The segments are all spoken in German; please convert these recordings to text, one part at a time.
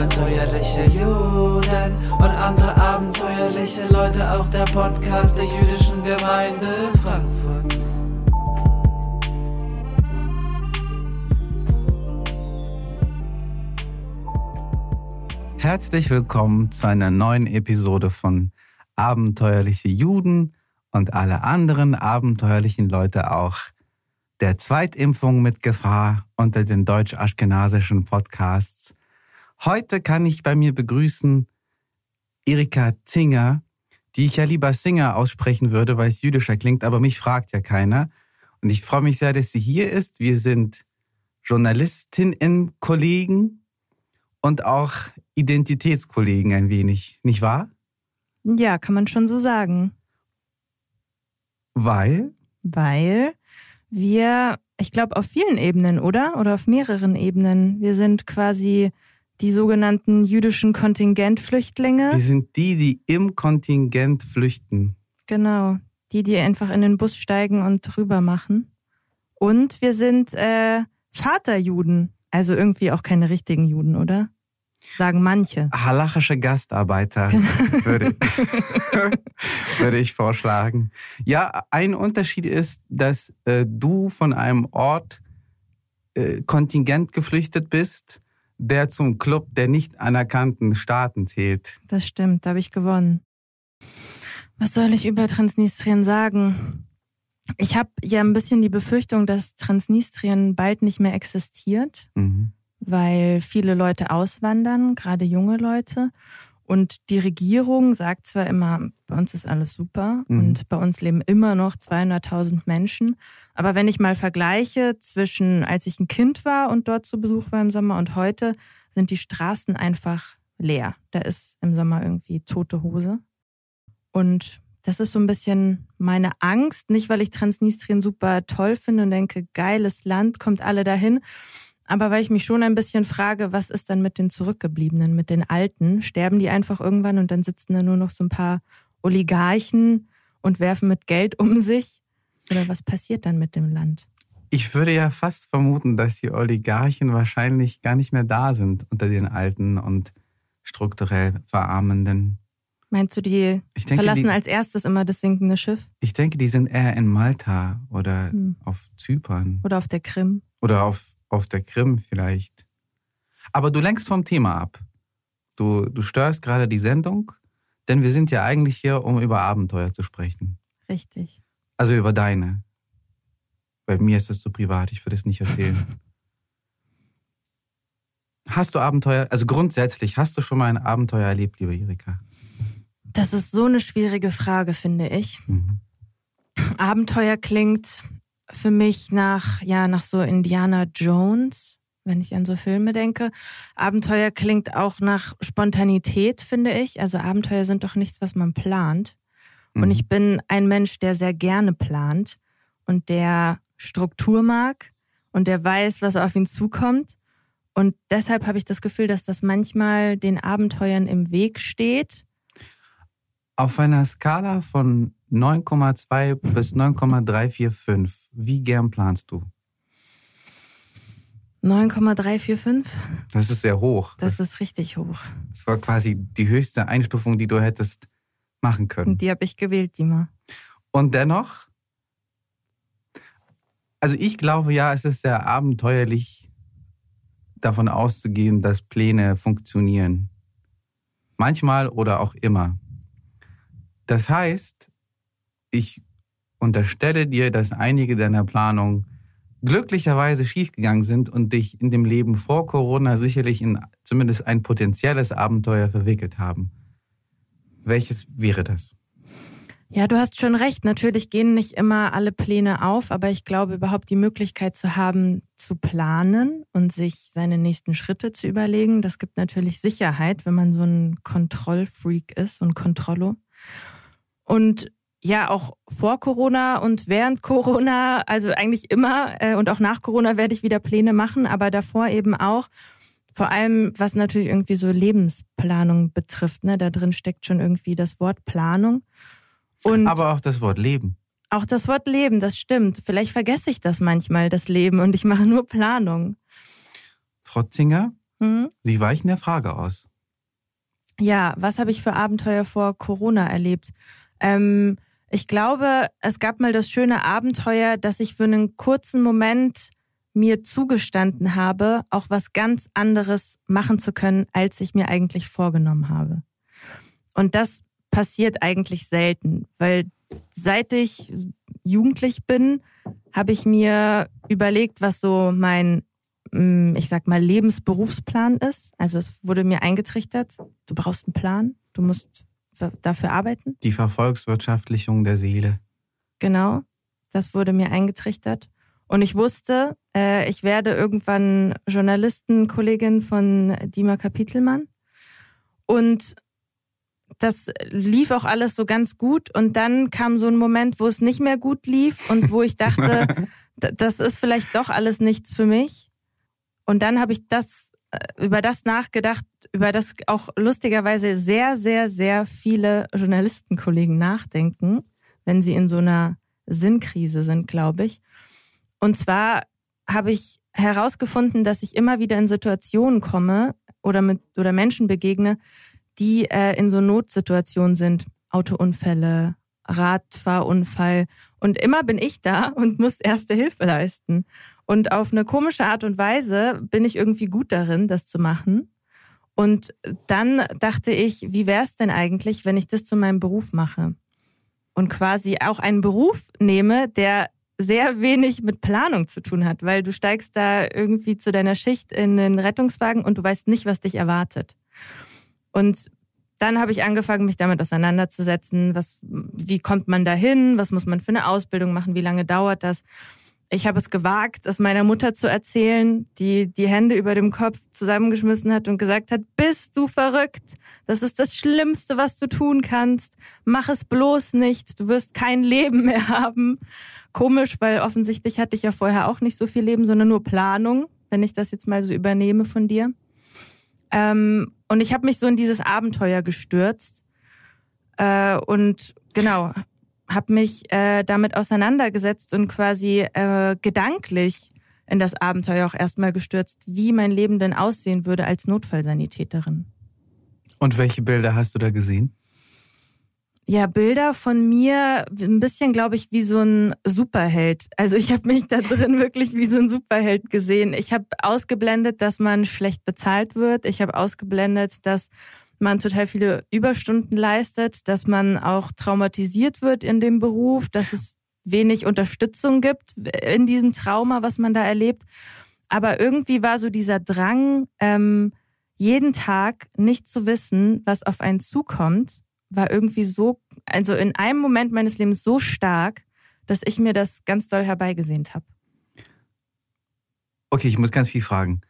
abenteuerliche Juden und andere abenteuerliche Leute, auch der Podcast der jüdischen Gemeinde Frankfurt. Herzlich willkommen zu einer neuen Episode von Abenteuerliche Juden und alle anderen abenteuerlichen Leute auch der Zweitimpfung mit Gefahr unter den deutsch-aschkenasischen Podcasts. Heute kann ich bei mir begrüßen Erika Zinger, die ich ja lieber Singer aussprechen würde, weil es jüdischer klingt, aber mich fragt ja keiner. Und ich freue mich sehr, dass sie hier ist. Wir sind Journalistinnen-Kollegen und auch Identitätskollegen ein wenig, nicht wahr? Ja, kann man schon so sagen. Weil? Weil wir, ich glaube, auf vielen Ebenen, oder? Oder auf mehreren Ebenen. Wir sind quasi die sogenannten jüdischen Kontingentflüchtlinge. Wir sind die, die im Kontingent flüchten. Genau. Die, die einfach in den Bus steigen und rüber machen. Und wir sind äh, Vaterjuden. Also irgendwie auch keine richtigen Juden, oder? Sagen manche. Halachische Gastarbeiter genau. würde, würde ich vorschlagen. Ja, ein Unterschied ist, dass äh, du von einem Ort äh, Kontingent geflüchtet bist, der zum Club der nicht anerkannten Staaten zählt. Das stimmt, da habe ich gewonnen. Was soll ich über Transnistrien sagen? Ich habe ja ein bisschen die Befürchtung, dass Transnistrien bald nicht mehr existiert. Mhm weil viele Leute auswandern, gerade junge Leute. Und die Regierung sagt zwar immer, bei uns ist alles super mhm. und bei uns leben immer noch 200.000 Menschen. Aber wenn ich mal vergleiche zwischen, als ich ein Kind war und dort zu Besuch war im Sommer und heute, sind die Straßen einfach leer. Da ist im Sommer irgendwie tote Hose. Und das ist so ein bisschen meine Angst. Nicht, weil ich Transnistrien super toll finde und denke, geiles Land, kommt alle dahin, aber weil ich mich schon ein bisschen frage, was ist dann mit den Zurückgebliebenen, mit den Alten? Sterben die einfach irgendwann und dann sitzen da nur noch so ein paar Oligarchen und werfen mit Geld um sich? Oder was passiert dann mit dem Land? Ich würde ja fast vermuten, dass die Oligarchen wahrscheinlich gar nicht mehr da sind unter den Alten und strukturell Verarmenden. Meinst du, die denke, verlassen die, als erstes immer das sinkende Schiff? Ich denke, die sind eher in Malta oder hm. auf Zypern. Oder auf der Krim. Oder auf auf der Krim vielleicht. Aber du lenkst vom Thema ab. Du, du störst gerade die Sendung, denn wir sind ja eigentlich hier, um über Abenteuer zu sprechen. Richtig. Also über deine. Bei mir ist es zu privat, ich würde es nicht erzählen. hast du Abenteuer, also grundsätzlich, hast du schon mal ein Abenteuer erlebt, liebe Erika? Das ist so eine schwierige Frage, finde ich. Mhm. Abenteuer klingt für mich nach, ja, nach so Indiana Jones, wenn ich an so Filme denke. Abenteuer klingt auch nach Spontanität, finde ich. Also Abenteuer sind doch nichts, was man plant. Mhm. Und ich bin ein Mensch, der sehr gerne plant und der Struktur mag und der weiß, was auf ihn zukommt. Und deshalb habe ich das Gefühl, dass das manchmal den Abenteuern im Weg steht. Auf einer Skala von 9,2 bis 9,345. Wie gern planst du? 9,345? Das ist sehr hoch. Das, das, ist richtig hoch. Das war quasi die höchste Einstufung, die du hättest machen können. Die habe ich gewählt, Dima. Und dennoch, also ich glaube ja, es ist sehr abenteuerlich davon auszugehen, dass Pläne funktionieren. Manchmal oder auch immer. Das heißt, ich unterstelle dir, dass einige deiner Planungen glücklicherweise schiefgegangen sind und dich in dem Leben vor Corona sicherlich in zumindest ein potenzielles Abenteuer verwickelt haben. Welches wäre das? Ja, du hast schon recht. Natürlich gehen nicht immer alle Pläne auf, aber ich glaube, überhaupt die Möglichkeit zu haben, zu planen und sich seine nächsten Schritte zu überlegen, das gibt natürlich Sicherheit, wenn man so ein Kontrollfreak ist, und Kontrollo. Und ja, auch vor Corona und während Corona, also eigentlich immer äh, und auch nach Corona werde ich wieder Pläne machen, aber davor eben auch. Vor allem, was natürlich irgendwie so Lebensplanung betrifft, ne? Da drin steckt schon irgendwie das Wort Planung. Und aber auch das Wort Leben. Auch das Wort Leben, das stimmt. Vielleicht vergesse ich das manchmal, das Leben, und ich mache nur Planung. Frau Zinger, Mhm. Sie weichen der Frage aus. Ja, was habe ich für Abenteuer vor Corona erlebt? Ähm, ich glaube, es gab mal das schöne Abenteuer, dass ich für einen kurzen Moment mir zugestanden habe, auch was ganz anderes machen zu können, als ich mir eigentlich vorgenommen habe. Und das passiert eigentlich selten, weil seit ich jugendlich bin, habe ich mir überlegt, was so mein, mm, ich sag mal, Lebensberufsplan ist. Also es wurde mir eingetrichtert, du brauchst einen Plan, du musst dafür arbeiten. Die Vervolkswirtschaftlichung der Seele. Genau, das wurde mir eingetrichtert. Und ich wusste, äh, ich werde irgendwann Journalistenkollegin von Dima Kapitelmann. Und das lief auch alles so ganz gut. Und dann kam so ein Moment, wo es nicht mehr gut lief und wo ich dachte, das ist vielleicht doch alles nichts für mich. Und dann habe ich das über das nachgedacht, über das auch lustigerweise sehr, sehr, sehr viele Journalistenkollegen nachdenken, wenn sie in so einer Sinnkrise sind, glaube ich. Und zwar habe ich herausgefunden, dass ich immer wieder in Situationen komme oder mit oder Menschen begegne, die äh, in so Notsituationen sind, Autounfälle, Radfahrunfall und immer bin ich da und muss erste Hilfe leisten. Und auf eine komische Art und Weise bin ich irgendwie gut darin, das zu machen. Und dann dachte ich, wie wäre es denn eigentlich, wenn ich das zu meinem Beruf mache? Und quasi auch einen Beruf nehme, der sehr wenig mit Planung zu tun hat, weil du steigst da irgendwie zu deiner Schicht in den Rettungswagen und du weißt nicht, was dich erwartet. Und dann habe ich angefangen, mich damit auseinanderzusetzen. Was, wie kommt man da hin? Was muss man für eine Ausbildung machen? Wie lange dauert das? Ich habe es gewagt, es meiner Mutter zu erzählen, die die Hände über dem Kopf zusammengeschmissen hat und gesagt hat, bist du verrückt? Das ist das Schlimmste, was du tun kannst. Mach es bloß nicht. Du wirst kein Leben mehr haben komisch, weil offensichtlich hatte ich ja vorher auch nicht so viel Leben, sondern nur Planung, wenn ich das jetzt mal so übernehme von dir. Ähm, und ich habe mich so in dieses Abenteuer gestürzt äh, und genau, habe mich äh, damit auseinandergesetzt und quasi äh, gedanklich in das Abenteuer auch erstmal gestürzt, wie mein Leben denn aussehen würde als Notfallsanitäterin. Und welche Bilder hast du da gesehen? ja, Bilder von mir ein bisschen, glaube ich, wie so ein Superheld. Also ich habe mich da drin wirklich wie so ein Superheld gesehen. Ich habe ausgeblendet, dass man schlecht bezahlt wird. Ich habe ausgeblendet, dass man total viele Überstunden leistet, dass man auch traumatisiert wird in dem Beruf, dass es wenig Unterstützung gibt in diesem Trauma, was man da erlebt. Aber irgendwie war so dieser Drang, ähm, jeden Tag nicht zu wissen, was auf einen zukommt war irgendwie so, also in einem Moment meines Lebens so stark, dass ich mir das ganz doll herbeigesehnt habe. Okay, ich muss ganz viel fragen.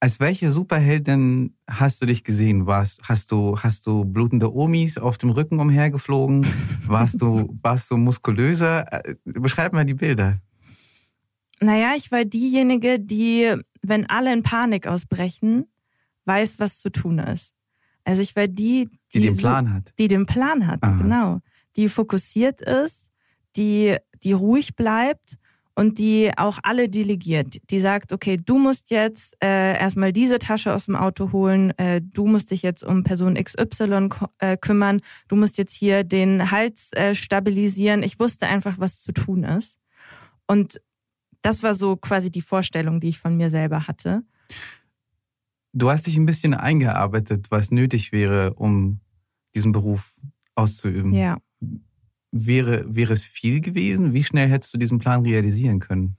Als welche Superheldin hast du dich gesehen? Warst, hast du, hast du blutende Omis auf dem Rücken umhergeflogen? Warst du, warst du muskulöser? Äh, beschreib mal die Bilder. Naja, ich war diejenige, die, wenn alle in Panik ausbrechen, weiß, was zu tun ist. Also ich war die, die, die den Plan so, hat. Die den Plan hat, Aha. genau. Die fokussiert ist, die, die ruhig bleibt und die auch alle delegiert. Die sagt, okay, du musst jetzt äh, erstmal diese Tasche aus dem Auto holen, äh, du musst dich jetzt um Person XY äh, kümmern, du musst jetzt hier den Hals äh, stabilisieren. Ich wusste einfach, was zu tun ist. Und das war so quasi die Vorstellung, die ich von mir selber hatte. Du hast dich ein bisschen eingearbeitet, was nötig wäre, um diesen Beruf auszuüben. Ja. Wäre, wäre es viel gewesen? Wie schnell hättest du diesen Plan realisieren können?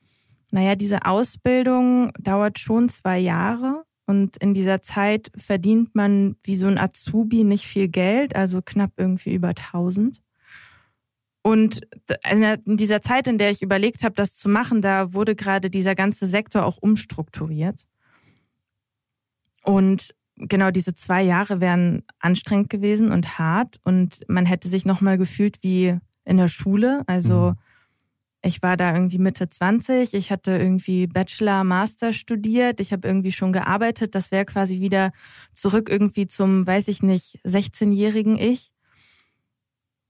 Naja, diese Ausbildung dauert schon zwei Jahre. Und in dieser Zeit verdient man wie so ein Azubi nicht viel Geld, also knapp irgendwie über 1000. Und in dieser Zeit, in der ich überlegt habe, das zu machen, da wurde gerade dieser ganze Sektor auch umstrukturiert. Und genau diese zwei Jahre wären anstrengend gewesen und hart und man hätte sich nochmal gefühlt wie in der Schule. Also mhm. ich war da irgendwie Mitte 20, ich hatte irgendwie Bachelor, Master studiert, ich habe irgendwie schon gearbeitet. Das wäre quasi wieder zurück irgendwie zum, weiß ich nicht, 16-jährigen Ich.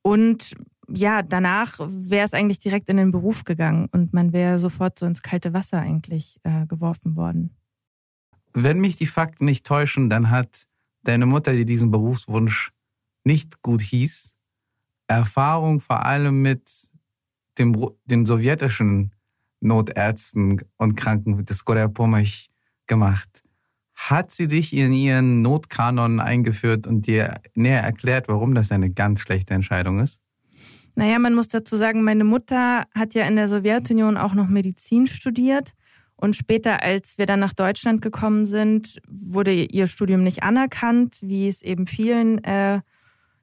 Und ja, danach wäre es eigentlich direkt in den Beruf gegangen und man wäre sofort so ins kalte Wasser eigentlich äh, geworfen worden. Wenn mich die Fakten nicht täuschen, dann hat deine Mutter, die diesen Berufswunsch nicht gut hieß, Erfahrung vor allem mit dem, den sowjetischen Notärzten und Kranken des Gorepomich gemacht. Hat sie dich in ihren Notkanon eingeführt und dir näher erklärt, warum das eine ganz schlechte Entscheidung ist? Naja, man muss dazu sagen, meine Mutter hat ja in der Sowjetunion auch noch Medizin studiert. Und später, als wir dann nach Deutschland gekommen sind, wurde ihr Studium nicht anerkannt, wie es eben vielen äh,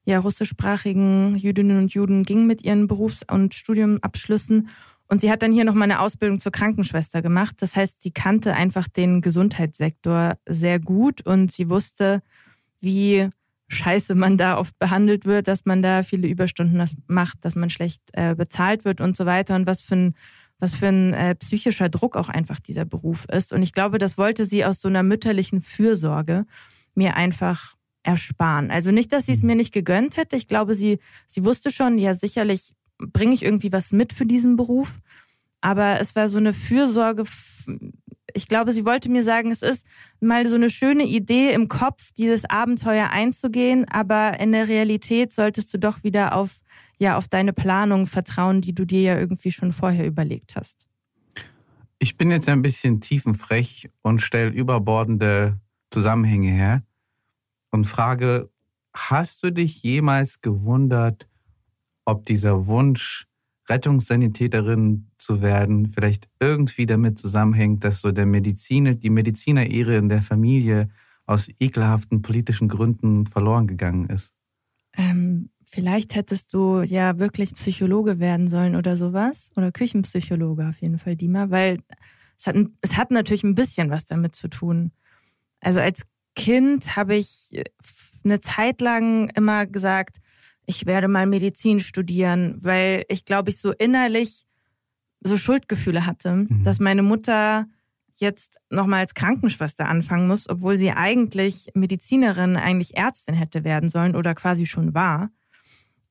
ja, russischsprachigen Jüdinnen und Juden ging mit ihren Berufs- und Studiumabschlüssen. Und sie hat dann hier noch mal eine Ausbildung zur Krankenschwester gemacht. Das heißt, sie kannte einfach den Gesundheitssektor sehr gut und sie wusste, wie scheiße man da oft behandelt wird, dass man da viele Überstunden macht, dass man schlecht äh, bezahlt wird und so weiter und was für ein was für ein äh, psychischer Druck auch einfach dieser Beruf ist. Und ich glaube, das wollte sie aus so einer mütterlichen Fürsorge mir einfach ersparen. Also nicht, dass sie es mir nicht gegönnt hätte. Ich glaube, sie, sie wusste schon, ja, sicherlich bringe ich irgendwie was mit für diesen Beruf. Aber es war so eine Fürsorge. Ich glaube, sie wollte mir sagen, es ist mal so eine schöne Idee im Kopf, dieses Abenteuer einzugehen, aber in der Realität solltest du doch wieder auf, ja, auf deine Planung vertrauen, die du dir ja irgendwie schon vorher überlegt hast. Ich bin jetzt ein bisschen tiefenfrech und stelle überbordende Zusammenhänge her und frage, hast du dich jemals gewundert, ob dieser Wunsch, Rettungssanitäterin zu werden, vielleicht irgendwie damit zusammenhängt, dass so der Mediziner, die Medizinerehre in der Familie aus ekelhaften politischen Gründen verloren gegangen ist? Ähm, vielleicht hättest du ja wirklich Psychologe werden sollen oder sowas. Oder Küchenpsychologe auf jeden Fall, Dima, weil es hat, es hat natürlich ein bisschen was damit zu tun. Also als Kind habe ich eine Zeit lang immer gesagt, ich werde mal Medizin studieren, weil ich glaube, ich so innerlich so Schuldgefühle hatte, mhm. dass meine Mutter jetzt nochmal als Krankenschwester anfangen muss, obwohl sie eigentlich Medizinerin, eigentlich Ärztin hätte werden sollen oder quasi schon war.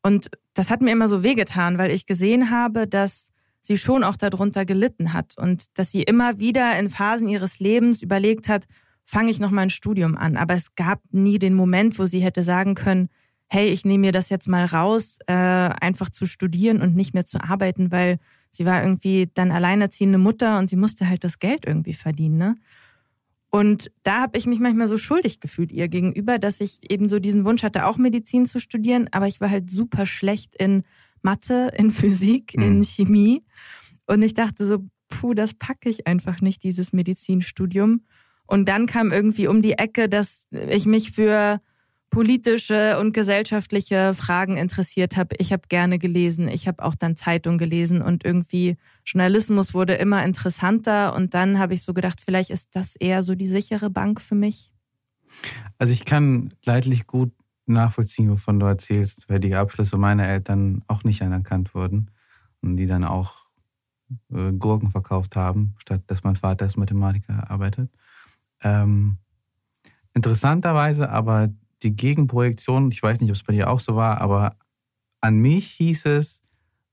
Und das hat mir immer so wehgetan, weil ich gesehen habe, dass sie schon auch darunter gelitten hat und dass sie immer wieder in Phasen ihres Lebens überlegt hat, fange ich noch mal ein Studium an. Aber es gab nie den Moment, wo sie hätte sagen können, hey, ich nehme mir das jetzt mal raus, äh, einfach zu studieren und nicht mehr zu arbeiten, weil sie war irgendwie dann alleinerziehende Mutter und sie musste halt das Geld irgendwie verdienen. Ne? Und da habe ich mich manchmal so schuldig gefühlt ihr gegenüber, dass ich eben so diesen Wunsch hatte, auch Medizin zu studieren, aber ich war halt super schlecht in Mathe, in Physik, mhm. in Chemie. Und ich dachte so, puh, das packe ich einfach nicht, dieses Medizinstudium. Und dann kam irgendwie um die Ecke, dass ich mich für politische und gesellschaftliche Fragen interessiert habe. Ich habe gerne gelesen, ich habe auch dann Zeitung gelesen und irgendwie Journalismus wurde immer interessanter und dann habe ich so gedacht, vielleicht ist das eher so die sichere Bank für mich. Also ich kann leidlich gut nachvollziehen, wovon du erzählst, weil die Abschlüsse meiner Eltern auch nicht anerkannt wurden und die dann auch äh, Gurken verkauft haben, statt dass mein Vater als Mathematiker arbeitet. Ähm, interessanterweise aber die Gegenprojektion, ich weiß nicht, ob es bei dir auch so war, aber an mich hieß es,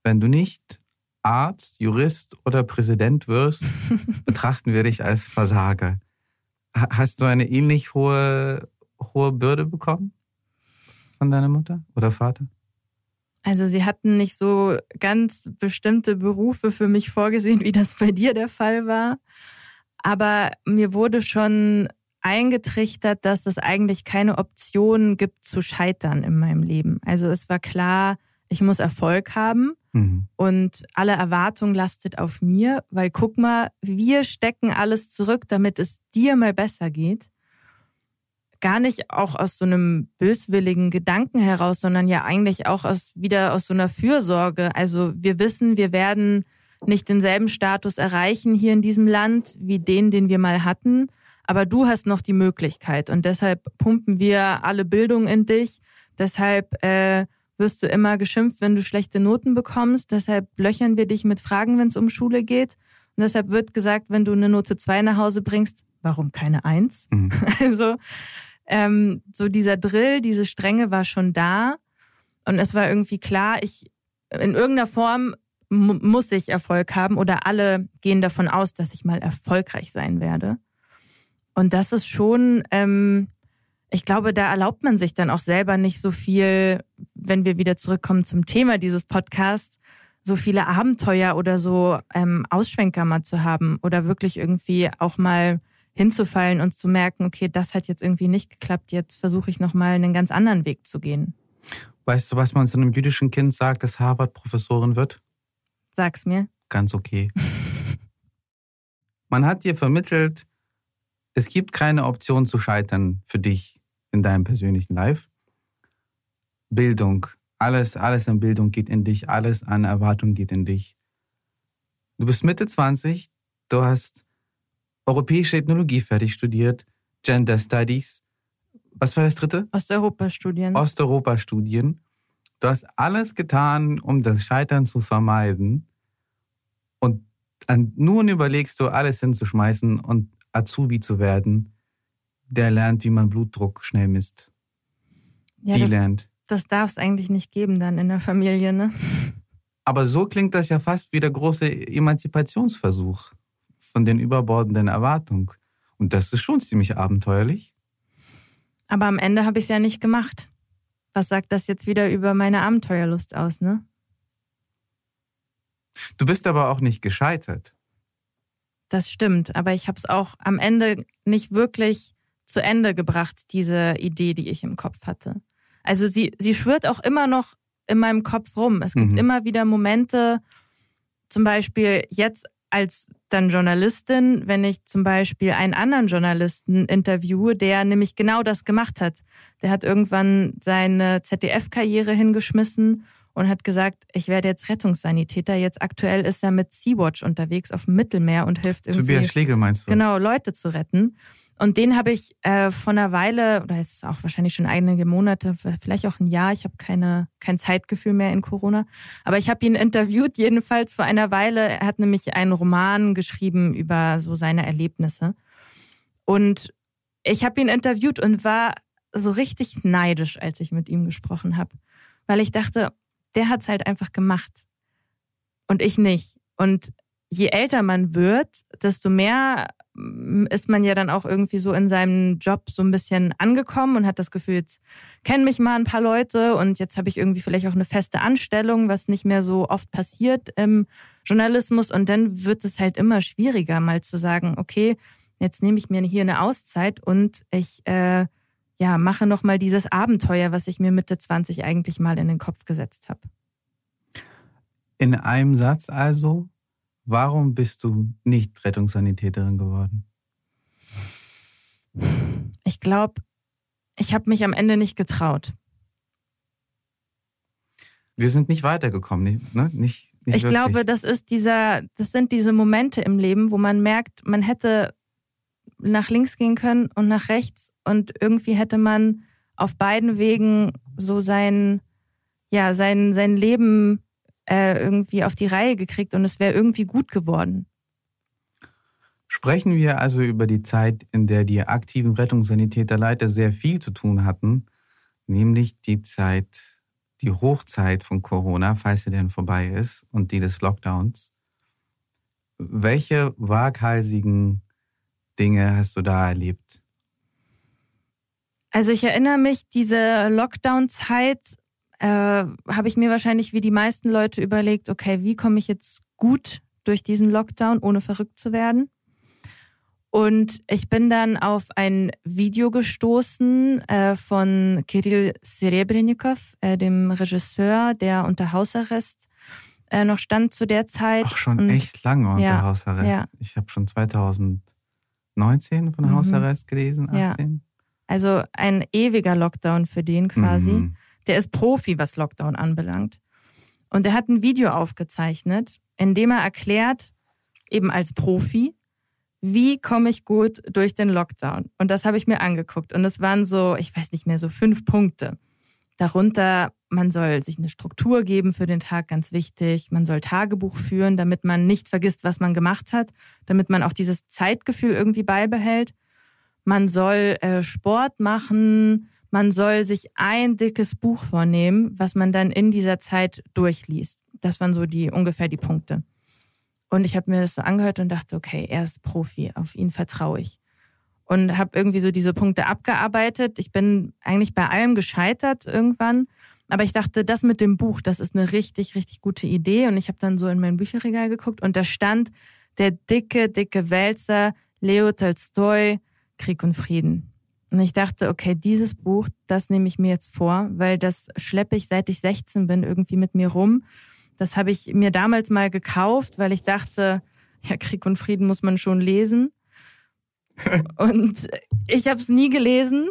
wenn du nicht Arzt, Jurist oder Präsident wirst, betrachten wir dich als Versager. Hast du eine ähnlich hohe, hohe Bürde bekommen von deiner Mutter oder Vater? Also sie hatten nicht so ganz bestimmte Berufe für mich vorgesehen, wie das bei dir der Fall war. Aber mir wurde schon eingetrichtert, dass es eigentlich keine Option gibt zu scheitern in meinem Leben. Also es war klar, ich muss Erfolg haben mhm. und alle Erwartung lastet auf mir, weil guck mal, wir stecken alles zurück, damit es dir mal besser geht. Gar nicht auch aus so einem böswilligen Gedanken heraus, sondern ja eigentlich auch aus, wieder aus so einer Fürsorge. Also wir wissen, wir werden nicht denselben Status erreichen hier in diesem Land wie den, den wir mal hatten aber du hast noch die Möglichkeit und deshalb pumpen wir alle Bildung in dich. Deshalb äh, wirst du immer geschimpft, wenn du schlechte Noten bekommst. Deshalb löchern wir dich mit Fragen, wenn es um Schule geht. Und deshalb wird gesagt, wenn du eine Note 2 nach Hause bringst, warum keine 1? Mhm. Also ähm, so dieser Drill, diese Strenge war schon da. Und es war irgendwie klar, ich in irgendeiner Form muss ich Erfolg haben oder alle gehen davon aus, dass ich mal erfolgreich sein werde. Und das ist schon, ähm, ich glaube, da erlaubt man sich dann auch selber nicht so viel, wenn wir wieder zurückkommen zum Thema dieses Podcasts, so viele Abenteuer oder so ähm, Ausschwenker mal zu haben oder wirklich irgendwie auch mal hinzufallen und zu merken, okay, das hat jetzt irgendwie nicht geklappt, jetzt versuche ich nochmal einen ganz anderen Weg zu gehen. Weißt du, was man zu einem jüdischen Kind sagt, das Harvard-Professorin wird? Sag's mir. Ganz okay. man hat dir vermittelt, es gibt keine Option zu scheitern für dich in deinem persönlichen Life. Bildung, alles, alles an Bildung geht in dich, alles an Erwartung geht in dich. Du bist Mitte 20, du hast europäische Ethnologie fertig studiert, Gender Studies. Was war das dritte? Osteuropa-Studien. Osteuropa-Studien. Du hast alles getan, um das Scheitern zu vermeiden. Und nun überlegst du, alles hinzuschmeißen und Azubi zu werden, der lernt, wie man Blutdruck schnell misst. Ja, Die das, lernt. Das darf es eigentlich nicht geben dann in der Familie, ne? Aber so klingt das ja fast wie der große Emanzipationsversuch von den überbordenden Erwartungen. Und das ist schon ziemlich abenteuerlich. Aber am Ende habe ich es ja nicht gemacht. Was sagt das jetzt wieder über meine Abenteuerlust aus, ne? Du bist aber auch nicht gescheitert. Das stimmt, aber ich habe es auch am Ende nicht wirklich zu Ende gebracht, diese Idee, die ich im Kopf hatte. Also sie, sie schwirrt auch immer noch in meinem Kopf rum. Es gibt mhm. immer wieder Momente, zum Beispiel jetzt als dann Journalistin, wenn ich zum Beispiel einen anderen Journalisten interviewe, der nämlich genau das gemacht hat. Der hat irgendwann seine ZDF-Karriere hingeschmissen und hat gesagt, ich werde jetzt Rettungssanitäter. Jetzt aktuell ist er mit Sea-Watch unterwegs auf dem Mittelmeer und hilft irgendwie. Tobias Schlegel meinst du? Genau, Leute zu retten. Und den habe ich äh, von einer Weile, oder jetzt auch wahrscheinlich schon einige Monate, vielleicht auch ein Jahr, ich habe keine, kein Zeitgefühl mehr in Corona, aber ich habe ihn interviewt, jedenfalls vor einer Weile. Er hat nämlich einen Roman geschrieben über so seine Erlebnisse. Und ich habe ihn interviewt und war so richtig neidisch, als ich mit ihm gesprochen habe. Weil ich dachte, der hat's halt einfach gemacht. Und ich nicht. Und je älter man wird, desto mehr mm, ist man ja dann auch irgendwie so in seinem Job so ein bisschen angekommen und hat das Gefühl, jetzt kennen mich mal ein paar Leute und jetzt habe ich irgendwie vielleicht auch eine feste Anstellung, was nicht mehr so oft passiert im Journalismus. Und dann wird es halt immer schwieriger, mal zu sagen, okay, jetzt nehme ich mir hier eine Auszeit und ich äh, ja, mache nochmal dieses Abenteuer, was ich mir Mitte 20 eigentlich mal in den Kopf gesetzt habe. In einem Satz also, warum bist du nicht Rettungssanitäterin geworden? Ich glaube, ich habe mich am Ende nicht getraut. Wir sind nicht weitergekommen, nicht, ne? nicht, nicht Ich wirklich. glaube, das ist dieser, das sind diese Momente im Leben, wo man merkt, man hätte nach links gehen können und nach rechts und irgendwie hätte man auf beiden Wegen so sein, ja, sein, sein Leben äh, irgendwie auf die Reihe gekriegt und es wäre irgendwie gut geworden. Sprechen wir also über die Zeit, in der die aktiven Rettungssanitäter leider sehr viel zu tun hatten, nämlich die Zeit, die Hochzeit von Corona, falls sie denn vorbei ist, und die des Lockdowns. Welche waghalsigen Dinge hast du da erlebt? Also ich erinnere mich, diese Lockdown-Zeit äh, habe ich mir wahrscheinlich wie die meisten Leute überlegt, okay, wie komme ich jetzt gut durch diesen Lockdown, ohne verrückt zu werden? Und ich bin dann auf ein Video gestoßen äh, von Kirill Serebrennikov, äh, dem Regisseur, der unter Hausarrest äh, noch stand zu der Zeit. Ach, schon Und, echt lange unter ja, Hausarrest. Ja. Ich habe schon 2000 19 von mhm. Hausarrest gelesen, 18. Ja. Also ein ewiger Lockdown für den quasi. Mhm. Der ist Profi, was Lockdown anbelangt. Und er hat ein Video aufgezeichnet, in dem er erklärt, eben als Profi, wie komme ich gut durch den Lockdown? Und das habe ich mir angeguckt. Und es waren so, ich weiß nicht mehr, so fünf Punkte. Darunter, man soll sich eine Struktur geben für den Tag, ganz wichtig. Man soll Tagebuch führen, damit man nicht vergisst, was man gemacht hat, damit man auch dieses Zeitgefühl irgendwie beibehält. Man soll äh, Sport machen, man soll sich ein dickes Buch vornehmen, was man dann in dieser Zeit durchliest. Das waren so die ungefähr die Punkte. Und ich habe mir das so angehört und dachte, okay, er ist Profi, auf ihn vertraue ich. Und habe irgendwie so diese Punkte abgearbeitet. Ich bin eigentlich bei allem gescheitert irgendwann. Aber ich dachte, das mit dem Buch, das ist eine richtig, richtig gute Idee. Und ich habe dann so in mein Bücherregal geguckt und da stand der dicke, dicke Wälzer Leo Tolstoi, Krieg und Frieden. Und ich dachte, okay, dieses Buch, das nehme ich mir jetzt vor, weil das schleppe ich seit ich 16 bin irgendwie mit mir rum. Das habe ich mir damals mal gekauft, weil ich dachte, ja, Krieg und Frieden muss man schon lesen. Und ich habe es nie gelesen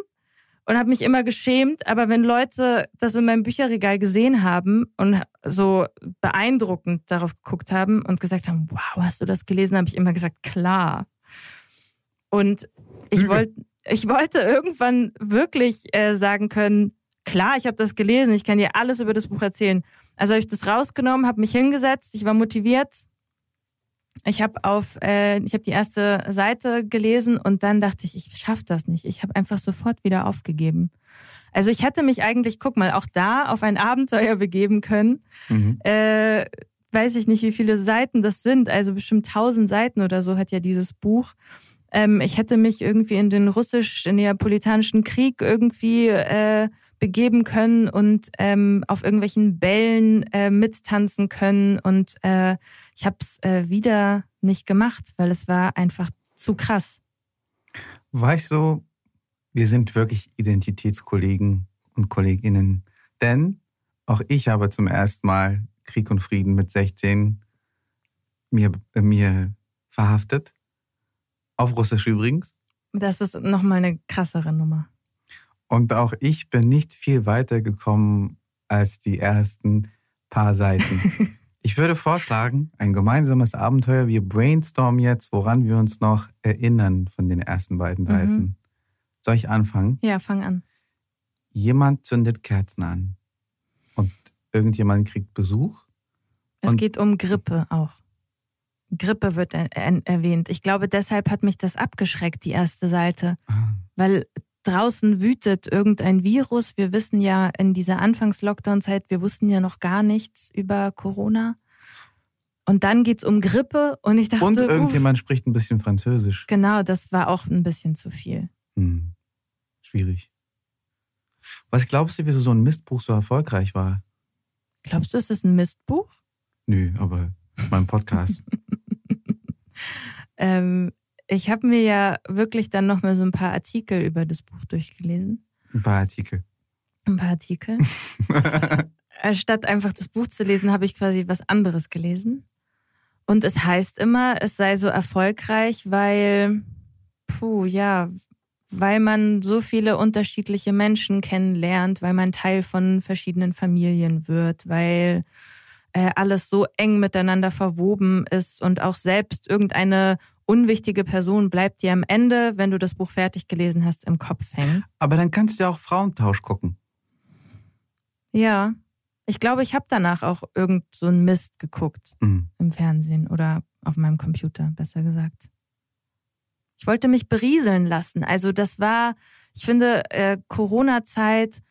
und habe mich immer geschämt. Aber wenn Leute das in meinem Bücherregal gesehen haben und so beeindruckend darauf geguckt haben und gesagt haben, wow, hast du das gelesen, habe ich immer gesagt, klar. Und ich wollte, ich wollte irgendwann wirklich äh, sagen können, klar, ich habe das gelesen, ich kann dir alles über das Buch erzählen. Also habe ich das rausgenommen, habe mich hingesetzt, ich war motiviert. Ich habe auf, äh, ich habe die erste Seite gelesen und dann dachte ich, ich schaffe das nicht. Ich habe einfach sofort wieder aufgegeben. Also ich hätte mich eigentlich, guck mal, auch da auf ein Abenteuer begeben können. Mhm. Äh, weiß ich nicht, wie viele Seiten das sind. Also bestimmt tausend Seiten oder so hat ja dieses Buch. Ähm, ich hätte mich irgendwie in den russisch-neapolitanischen Krieg irgendwie äh, begeben können und ähm, auf irgendwelchen Bällen äh, mittanzen können. Und äh, ich habe es äh, wieder nicht gemacht, weil es war einfach zu krass. Weißt du, wir sind wirklich Identitätskollegen und Kolleginnen. Denn auch ich habe zum ersten Mal Krieg und Frieden mit 16 mir, äh, mir verhaftet. Auf Russisch übrigens. Das ist nochmal eine krassere Nummer. Und auch ich bin nicht viel weiter gekommen als die ersten paar Seiten. ich würde vorschlagen, ein gemeinsames Abenteuer. Wir brainstormen jetzt, woran wir uns noch erinnern von den ersten beiden mhm. Seiten. Mhm. Soll ich anfangen? Ja, fang an. Jemand zündet Kerzen an und irgendjemand kriegt Besuch. Es geht um Grippe auch. Grippe wird er erwähnt. Ich glaube, deshalb hat mich das abgeschreckt, die erste Seite. Ah. Weil draußen wütet irgendein Virus. Wir wissen ja in dieser Anfangs-Lockdown-Zeit, wir wussten ja noch gar nichts über Corona. Und dann geht's um Grippe und ich dachte. Und irgendjemand uff, spricht ein bisschen Französisch. Genau, das war auch ein bisschen zu viel. Hm. Schwierig. Was glaubst du, wieso so ein Mistbuch so erfolgreich war? Glaubst du, es ist ein Mistbuch? Nö, aber mein Podcast. ähm, ich habe mir ja wirklich dann noch mal so ein paar Artikel über das Buch durchgelesen. Ein paar Artikel. Ein paar Artikel. Statt einfach das Buch zu lesen, habe ich quasi was anderes gelesen. Und es heißt immer, es sei so erfolgreich, weil, puh, ja, weil man so viele unterschiedliche Menschen kennenlernt, weil man Teil von verschiedenen Familien wird, weil äh, alles so eng miteinander verwoben ist und auch selbst irgendeine unwichtige Person bleibt dir am Ende, wenn du das Buch fertig gelesen hast, im Kopf hängen. Aber dann kannst du ja auch Frauentausch gucken. Ja. Ich glaube, ich habe danach auch irgend so einen Mist geguckt mhm. im Fernsehen oder auf meinem Computer, besser gesagt. Ich wollte mich berieseln lassen. Also das war, ich finde, äh, Corona-Zeit,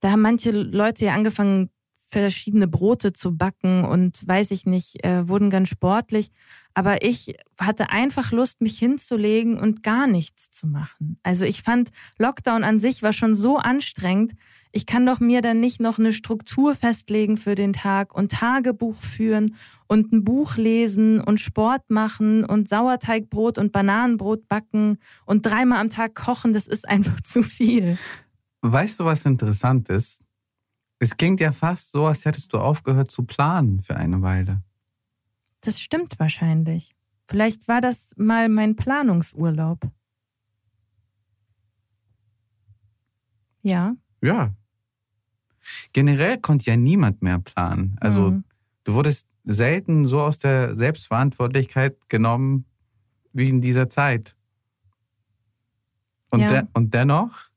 da haben manche Leute ja angefangen, verschiedene Brote zu backen und weiß ich nicht, äh, wurden ganz sportlich. Aber ich hatte einfach Lust, mich hinzulegen und gar nichts zu machen. Also ich fand, Lockdown an sich war schon so anstrengend. Ich kann doch mir dann nicht noch eine Struktur festlegen für den Tag und Tagebuch führen und ein Buch lesen und Sport machen und Sauerteigbrot und Bananenbrot backen und dreimal am Tag kochen. Das ist einfach zu viel. Weißt du, was interessant ist? Es klingt ja fast so, als hättest du aufgehört zu planen für eine Weile. Das stimmt wahrscheinlich. Vielleicht war das mal mein Planungsurlaub. Ja. Ja. Generell konnte ja niemand mehr planen. Also mhm. du wurdest selten so aus der Selbstverantwortlichkeit genommen wie in dieser Zeit. Und, ja. de und dennoch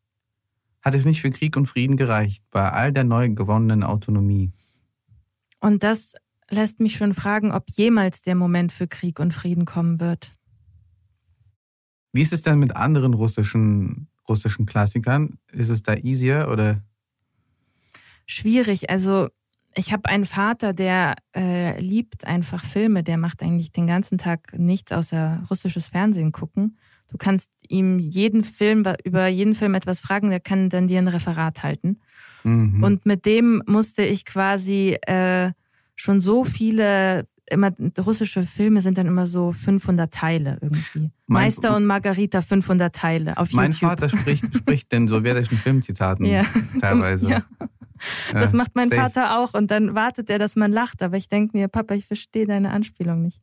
hat es nicht für Krieg und Frieden gereicht, bei all der neu gewonnenen Autonomie. Und das lässt mich schon fragen, ob jemals der Moment für Krieg und Frieden kommen wird. Wie ist es denn mit anderen russischen, russischen Klassikern? Ist es da easier oder? Schwierig. Also ich habe einen Vater, der äh, liebt einfach Filme. Der macht eigentlich den ganzen Tag nichts außer russisches Fernsehen gucken. Du kannst ihm jeden Film, über jeden Film etwas fragen, der kann dann dir ein Referat halten. Mhm. Und mit dem musste ich quasi äh, schon so viele immer russische Filme sind dann immer so 500 Teile irgendwie. Mein, Meister und Margarita 500 Teile auf mein YouTube. Mein Vater spricht, spricht den sowjetischen Filmzitaten ja. teilweise. Ja. Das ja, macht mein safe. Vater auch und dann wartet er, dass man lacht. Aber ich denke mir, Papa, ich verstehe deine Anspielung nicht.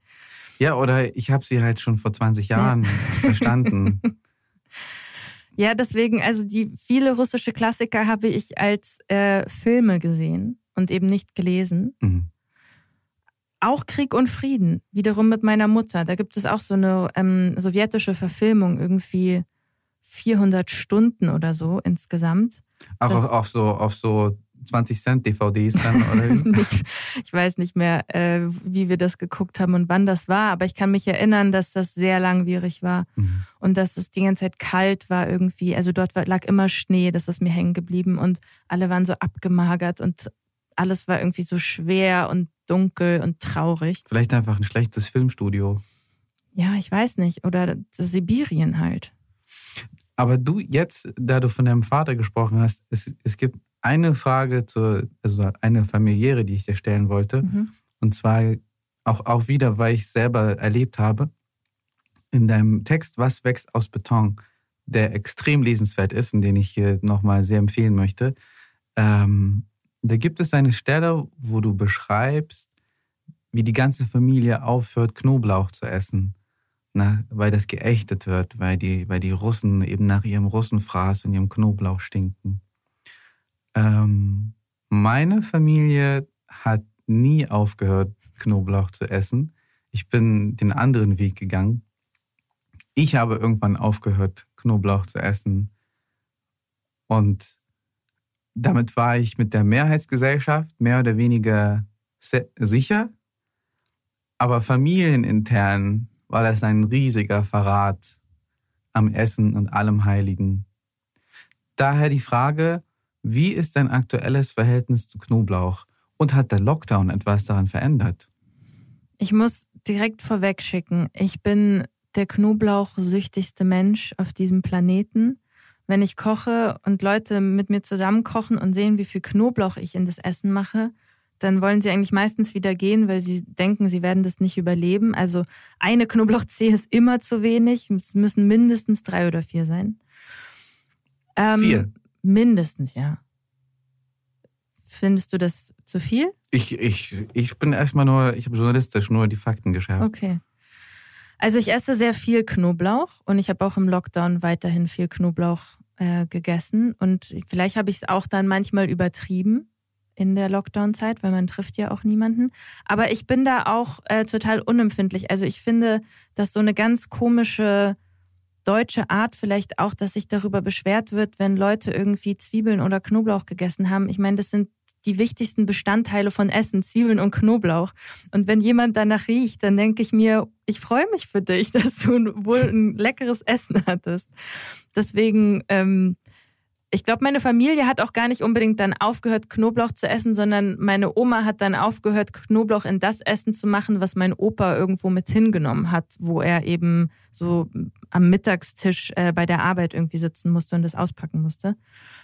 Ja, oder ich habe sie halt schon vor 20 Jahren ja. verstanden. Ja, deswegen, also die viele russische Klassiker habe ich als äh, Filme gesehen und eben nicht gelesen. Mhm. Auch Krieg und Frieden, wiederum mit meiner Mutter. Da gibt es auch so eine ähm, sowjetische Verfilmung, irgendwie 400 Stunden oder so insgesamt. Auch auf, auf, so, auf so 20 Cent DVDs dann, oder ich, ich weiß nicht mehr, äh, wie wir das geguckt haben und wann das war, aber ich kann mich erinnern, dass das sehr langwierig war mhm. und dass es die ganze Zeit kalt war irgendwie. Also dort lag immer Schnee, das ist mir hängen geblieben und alle waren so abgemagert und alles war irgendwie so schwer und dunkel und traurig. Vielleicht einfach ein schlechtes Filmstudio. Ja, ich weiß nicht. Oder Sibirien halt. Aber du jetzt, da du von deinem Vater gesprochen hast, es, es gibt eine Frage, zur, also eine familiäre, die ich dir stellen wollte. Mhm. Und zwar auch, auch wieder, weil ich selber erlebt habe, in deinem Text Was wächst aus Beton, der extrem lesenswert ist und den ich hier nochmal sehr empfehlen möchte, ähm, da gibt es eine Stelle, wo du beschreibst, wie die ganze Familie aufhört, Knoblauch zu essen. Na, weil das geächtet wird, weil die, weil die Russen eben nach ihrem Russenfraß und ihrem Knoblauch stinken. Ähm, meine Familie hat nie aufgehört, Knoblauch zu essen. Ich bin den anderen Weg gegangen. Ich habe irgendwann aufgehört, Knoblauch zu essen. Und damit war ich mit der Mehrheitsgesellschaft mehr oder weniger sicher. Aber familienintern war das ein riesiger Verrat am Essen und allem Heiligen. Daher die Frage, wie ist dein aktuelles Verhältnis zu Knoblauch und hat der Lockdown etwas daran verändert? Ich muss direkt vorweg schicken, ich bin der Knoblauchsüchtigste Mensch auf diesem Planeten wenn ich koche und Leute mit mir zusammen kochen und sehen, wie viel Knoblauch ich in das Essen mache, dann wollen sie eigentlich meistens wieder gehen, weil sie denken, sie werden das nicht überleben. Also eine Knoblauchzehe ist immer zu wenig. Es müssen mindestens drei oder vier sein. Ähm, vier? Mindestens, ja. Findest du das zu viel? Ich, ich, ich bin erstmal nur, ich habe journalistisch nur die Fakten geschärft. Okay. Also ich esse sehr viel Knoblauch und ich habe auch im Lockdown weiterhin viel Knoblauch äh, gegessen und vielleicht habe ich es auch dann manchmal übertrieben in der Lockdown-Zeit, weil man trifft ja auch niemanden. Aber ich bin da auch äh, total unempfindlich. Also ich finde, dass so eine ganz komische deutsche Art vielleicht auch, dass sich darüber beschwert wird, wenn Leute irgendwie Zwiebeln oder Knoblauch gegessen haben. Ich meine, das sind die wichtigsten Bestandteile von Essen, Zwiebeln und Knoblauch. Und wenn jemand danach riecht, dann denke ich mir, ich freue mich für dich, dass du wohl ein leckeres Essen hattest. Deswegen, ähm, ich glaube, meine Familie hat auch gar nicht unbedingt dann aufgehört, Knoblauch zu essen, sondern meine Oma hat dann aufgehört, Knoblauch in das Essen zu machen, was mein Opa irgendwo mit hingenommen hat, wo er eben so am Mittagstisch äh, bei der Arbeit irgendwie sitzen musste und das auspacken musste.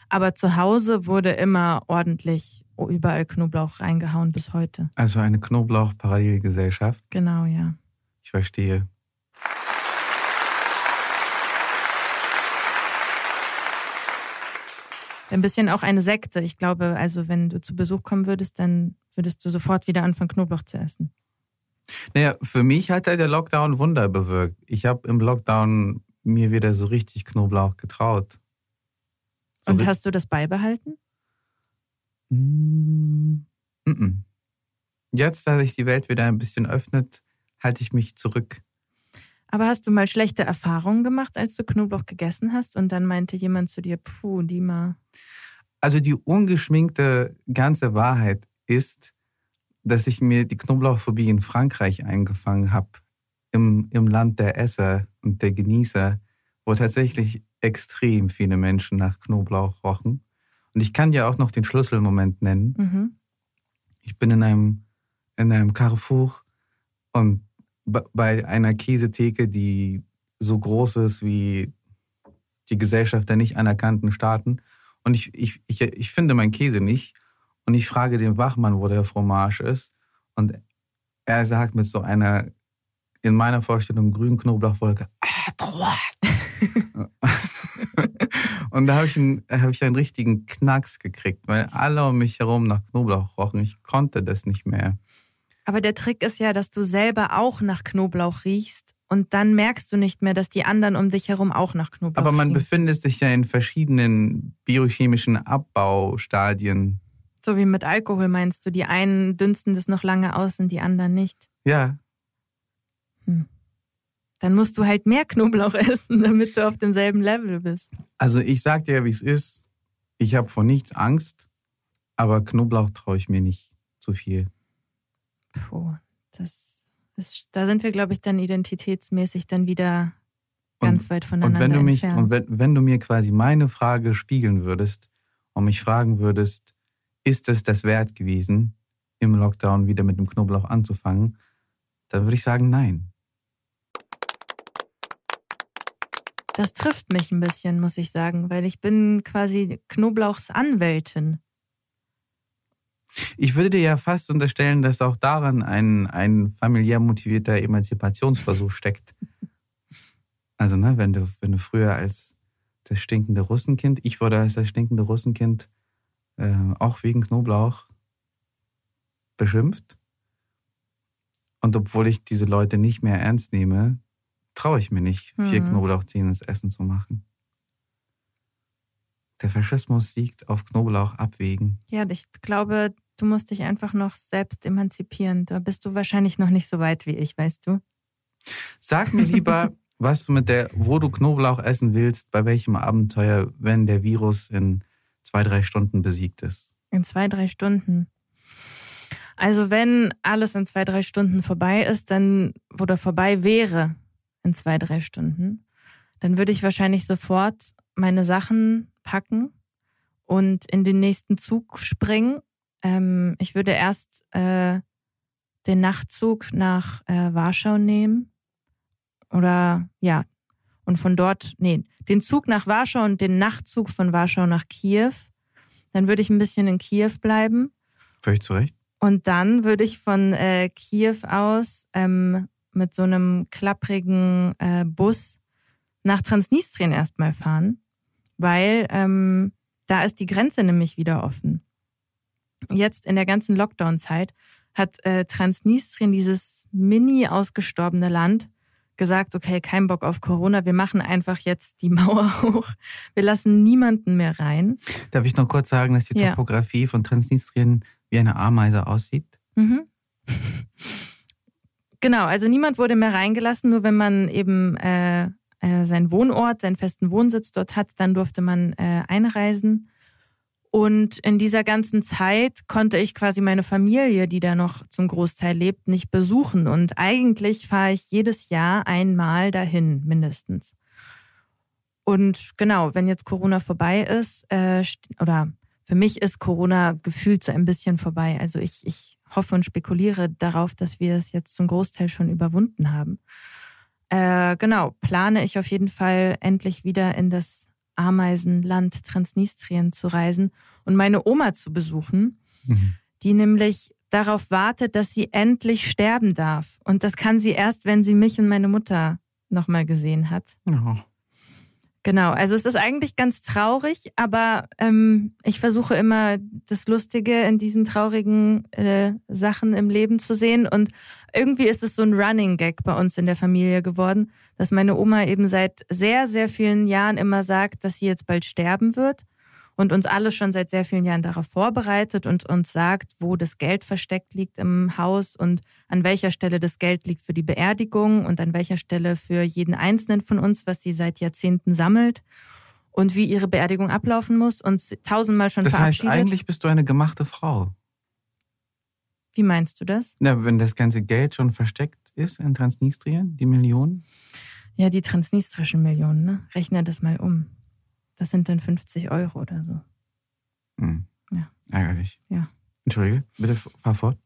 Aber zu Hause wurde immer ordentlich überall Knoblauch reingehauen bis heute. Also eine Knoblauch-Parallelgesellschaft? Genau, ja. Ich verstehe. Ein bisschen auch eine Sekte. Ich glaube, also wenn du zu Besuch kommen würdest, dann würdest du sofort wieder anfangen, Knoblauch zu essen. Naja, für mich hat der Lockdown Wunder bewirkt. Ich habe im Lockdown mir wieder so richtig Knoblauch getraut. So Und hast du das beibehalten? Mm -mm. Jetzt, da sich die Welt wieder ein bisschen öffnet, halte ich mich zurück. Aber hast du mal schlechte Erfahrungen gemacht, als du Knoblauch gegessen hast und dann meinte jemand zu dir, puh, Dima? Also die ungeschminkte ganze Wahrheit ist, dass ich mir die Knoblauchphobie in Frankreich eingefangen habe, im, im Land der Esser und der Genießer, wo tatsächlich extrem viele Menschen nach Knoblauch rochen. Und ich kann ja auch noch den Schlüsselmoment nennen. Mhm. Ich bin in einem, in einem Carrefour und bei einer Käsetheke, die so groß ist wie die Gesellschaft der nicht anerkannten Staaten. Und ich, ich, ich, ich finde meinen Käse nicht. Und ich frage den Wachmann, wo der Fromage ist. Und er sagt mit so einer, in meiner Vorstellung, grünen Knoblauchwolke, ah, droit. und da habe ich, hab ich einen richtigen Knacks gekriegt, weil alle um mich herum nach Knoblauch rochen. Ich konnte das nicht mehr. Aber der Trick ist ja, dass du selber auch nach Knoblauch riechst und dann merkst du nicht mehr, dass die anderen um dich herum auch nach Knoblauch Aber man riechen. befindet sich ja in verschiedenen biochemischen Abbaustadien. So wie mit Alkohol meinst du, die einen dünsten das noch lange aus und die anderen nicht. Ja. Hm. Dann musst du halt mehr Knoblauch essen, damit du auf demselben Level bist. Also ich sag dir, wie es ist. Ich habe vor nichts Angst, aber Knoblauch traue ich mir nicht zu viel. Puh, das ist, da sind wir, glaube ich, dann identitätsmäßig dann wieder ganz und, weit voneinander und wenn du mich, entfernt. Und wenn, wenn du mir quasi meine Frage spiegeln würdest und mich fragen würdest, ist es das wert gewesen, im Lockdown wieder mit dem Knoblauch anzufangen, dann würde ich sagen, nein. Das trifft mich ein bisschen, muss ich sagen, weil ich bin quasi Knoblauchs Anwältin. Ich würde dir ja fast unterstellen, dass auch daran ein, ein familiär motivierter Emanzipationsversuch steckt. Also, ne, wenn du, wenn du früher als das stinkende Russenkind, ich wurde als das stinkende Russenkind äh, auch wegen Knoblauch beschimpft. Und obwohl ich diese Leute nicht mehr ernst nehme, traue ich mir nicht, vier Mhm. Knoblauchzehen ins Essen zu machen. Der Faschismus siegt auf Knoblauch abwägen. Ja, ich glaube, du musst dich einfach noch selbst emanzipieren. Da bist du wahrscheinlich noch nicht so weit wie ich, weißt du? Sag mir lieber, was du mit der, wo du Knoblauch essen willst, bei welchem Abenteuer, wenn der Virus in zwei, drei Stunden besiegt ist. In zwei, drei Stunden. Also wenn alles in zwei, drei Stunden vorbei ist, dann, oder vorbei wäre in zwei, drei Stunden, dann würde ich wahrscheinlich sofort meine Sachen packen und in den nächsten Zug springen. Ähm, ich würde erst äh, den Nachtzug nach äh, Warschau nehmen. Oder ja, und von dort, nee, den Zug nach Warschau und den Nachtzug von Warschau nach Kiew. Dann würde ich ein bisschen in Kiew bleiben. Völlig zu Recht. Und dann würde ich von äh, Kiew aus ähm, mit so einem klapprigen äh, Bus nach Transnistrien erstmal fahren, weil ähm, da ist die Grenze nämlich wieder offen. Jetzt in der ganzen Lockdown-Zeit hat äh, Transnistrien, dieses mini ausgestorbene Land, gesagt, okay, kein Bock auf Corona, wir machen einfach jetzt die Mauer hoch. Wir lassen niemanden mehr rein. Darf ich noch kurz sagen, dass die Ja. Topografie von Transnistrien wie eine Ameise aussieht? Mhm. Genau, also niemand wurde mehr reingelassen, nur wenn man eben äh, äh, seinen Wohnort, seinen festen Wohnsitz dort hat, dann durfte man äh, einreisen. Und in dieser ganzen Zeit konnte ich quasi meine Familie, die da noch zum Großteil lebt, nicht besuchen. Und eigentlich fahre ich jedes Jahr einmal dahin, mindestens. Und genau, wenn jetzt Corona vorbei ist, äh, oder für mich ist Corona gefühlt so ein bisschen vorbei. Also ich, ich hoffe und spekuliere darauf, dass wir es jetzt zum Großteil schon überwunden haben. Äh, genau, plane ich auf jeden Fall endlich wieder in das Ameisenland Transnistrien zu reisen und meine Oma zu besuchen, Mhm. die nämlich darauf wartet, dass sie endlich sterben darf. Und das kann sie erst, wenn sie mich und meine Mutter nochmal gesehen hat. Oh. Genau, also es ist eigentlich ganz traurig, aber ähm, ich versuche immer das Lustige in diesen traurigen äh, Sachen im Leben zu sehen. Und irgendwie ist es so ein Running Gag bei uns in der Familie geworden, dass meine Oma eben seit sehr, sehr vielen Jahren immer sagt, dass sie jetzt bald sterben wird und uns alle schon seit sehr vielen Jahren darauf vorbereitet und uns sagt, wo das Geld versteckt liegt im Haus und an welcher Stelle das Geld liegt für die Beerdigung und an welcher Stelle für jeden Einzelnen von uns, was sie seit Jahrzehnten sammelt und wie ihre Beerdigung ablaufen muss und tausendmal schon Das heißt, verabschiedet. eigentlich bist du eine gemachte Frau. wie meinst du das? Na, wenn das ganze Geld schon versteckt ist in Transnistrien, die Millionen. Ja, die transnistrischen Millionen, ne? Rechne das mal um. Das sind dann 50 Euro oder so. Hm. Ja. Ärgerlich. Ja. Entschuldige, bitte fahr fort.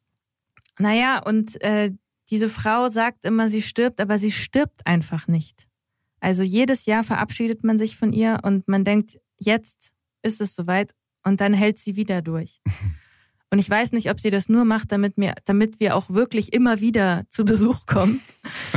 Naja, und äh, diese Frau sagt immer, sie stirbt, aber sie stirbt einfach nicht. Also jedes Jahr verabschiedet man sich von ihr und man denkt, jetzt ist es soweit und dann hält sie wieder durch. Und ich weiß nicht, ob sie das nur macht, damit, mir, damit wir auch wirklich immer wieder zu Besuch kommen.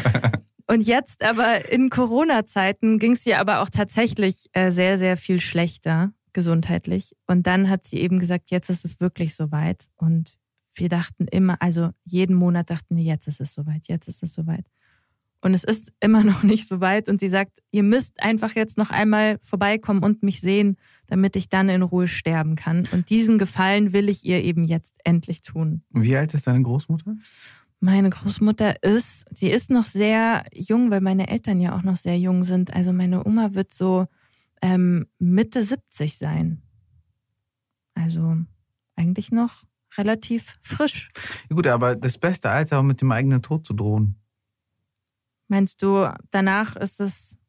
Und jetzt aber in Corona-Zeiten ging es ihr aber auch tatsächlich äh, sehr, sehr viel schlechter gesundheitlich. Und dann hat sie eben gesagt, jetzt ist es wirklich soweit. Und wir dachten immer, also jeden Monat dachten wir, jetzt ist es soweit, jetzt ist es soweit. Und es ist immer noch nicht soweit. Und sie sagt, ihr müsst einfach jetzt noch einmal vorbeikommen und mich sehen, damit ich dann in Ruhe sterben kann. Und diesen Gefallen will ich ihr eben jetzt endlich tun. Wie alt ist deine Großmutter? Meine Großmutter ist, sie ist noch sehr jung, weil meine Eltern ja auch noch sehr jung sind. Also meine Oma wird so ähm, Mitte 70 sein. Also eigentlich noch relativ frisch. Ja gut, aber das beste Alter, um mit dem eigenen Tod zu drohen. Meinst du, danach ist es.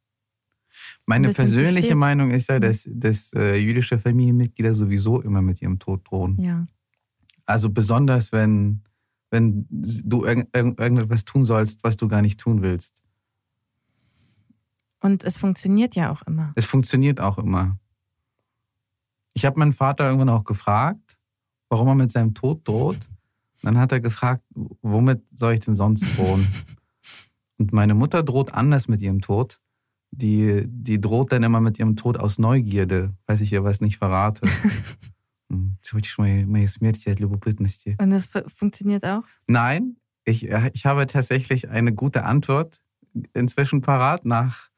Meine persönliche Meinung ist ja, dass, dass äh, jüdische Familienmitglieder sowieso immer mit ihrem Tod drohen. Ja. Also besonders, wenn wenn du irgendetwas tun sollst, was du gar nicht tun willst. Und es funktioniert ja auch immer. Es funktioniert auch immer. Ich habe meinen Vater irgendwann auch gefragt, warum er mit seinem Tod droht. Dann hat er gefragt, womit soll ich denn sonst drohen? Und meine Mutter droht anders mit ihrem Tod. Die, die droht dann immer mit ihrem Tod aus Neugierde, weiß ich ihr was nicht verrate. Und das funktioniert auch? Nein, ich, äh, ich habe tatsächlich eine gute Antwort inzwischen parat nach,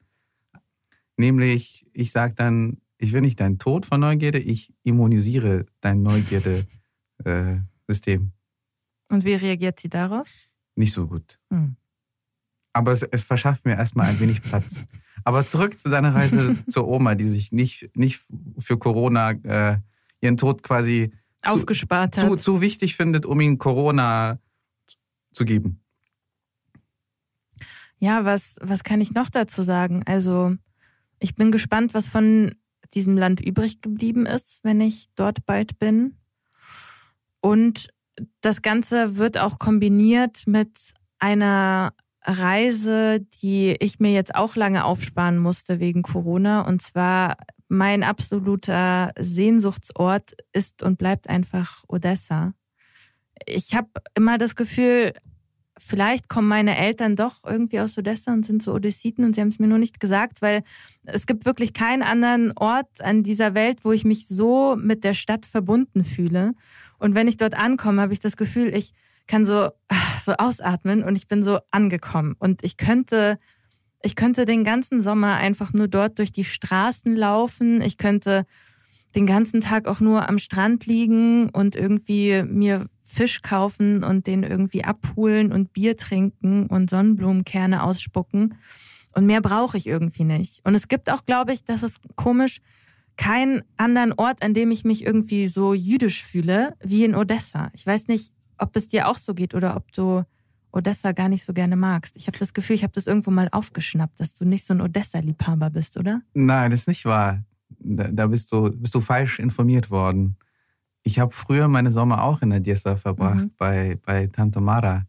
nämlich ich sage dann, ich will nicht deinen Tod von Neugierde, ich immunisiere dein Neugierde-System. Äh, Und wie reagiert sie darauf? Nicht so gut. Hm. Aber es, es verschafft mir erstmal ein wenig Platz. Aber zurück zu deiner Reise zur Oma, die sich nicht, nicht für Corona äh, ihren Tod quasi aufgespart zu, hat. Zu, zu wichtig findet, um ihnen Corona zu geben. Ja, was, was kann ich noch dazu sagen? Also, ich bin gespannt, was von diesem Land übrig geblieben ist, wenn ich dort bald bin. Und das Ganze wird auch kombiniert mit einer Reise, die ich mir jetzt auch lange aufsparen musste wegen Corona. Und zwar mein absoluter Sehnsuchtsort ist und bleibt einfach Odessa. Ich habe immer das Gefühl, vielleicht kommen meine Eltern doch irgendwie aus Odessa und sind so Odessiten und sie haben es mir nur nicht gesagt, weil es gibt wirklich keinen anderen Ort an dieser Welt, wo ich mich so mit der Stadt verbunden fühle. Und wenn ich dort ankomme, habe ich das Gefühl, ich kann so, so ausatmen und ich bin so angekommen. Und ich könnte ich könnte den ganzen Sommer einfach nur dort durch die Straßen laufen. Ich könnte den ganzen Tag auch nur am Strand liegen und irgendwie mir Fisch kaufen und den irgendwie abholen und Bier trinken und Sonnenblumenkerne ausspucken. Und mehr brauche ich irgendwie nicht. Und es gibt auch, glaube ich, das ist komisch, keinen anderen Ort, an dem ich mich irgendwie so jüdisch fühle wie in Odessa. Ich weiß nicht, ob es dir auch so geht oder ob du Odessa gar nicht so gerne magst. Ich habe das Gefühl, ich habe das irgendwo mal aufgeschnappt, dass du nicht so ein Odessa-Liebhaber bist, oder? Nein, das ist nicht wahr. Da, da bist, du, bist du falsch informiert worden. Ich habe früher meine Sommer auch in Odessa verbracht, mhm. bei, bei Tante Mara,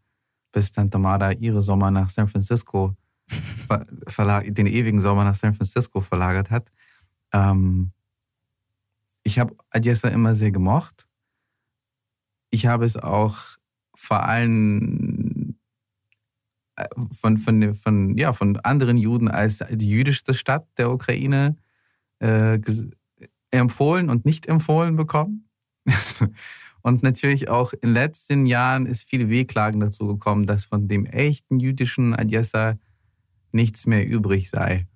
bis Tante Mara ihre Sommer nach San Francisco, den ewigen Sommer nach San Francisco verlagert hat. Ähm, ich habe Odessa immer sehr gemocht. Ich habe es auch vor allem von, von, von, ja, von anderen Juden als die jüdischste Stadt der Ukraine äh, empfohlen und nicht empfohlen bekommen. und natürlich auch in den letzten Jahren ist viel Wehklagen dazu gekommen, dass von dem echten jüdischen Odessa nichts mehr übrig sei.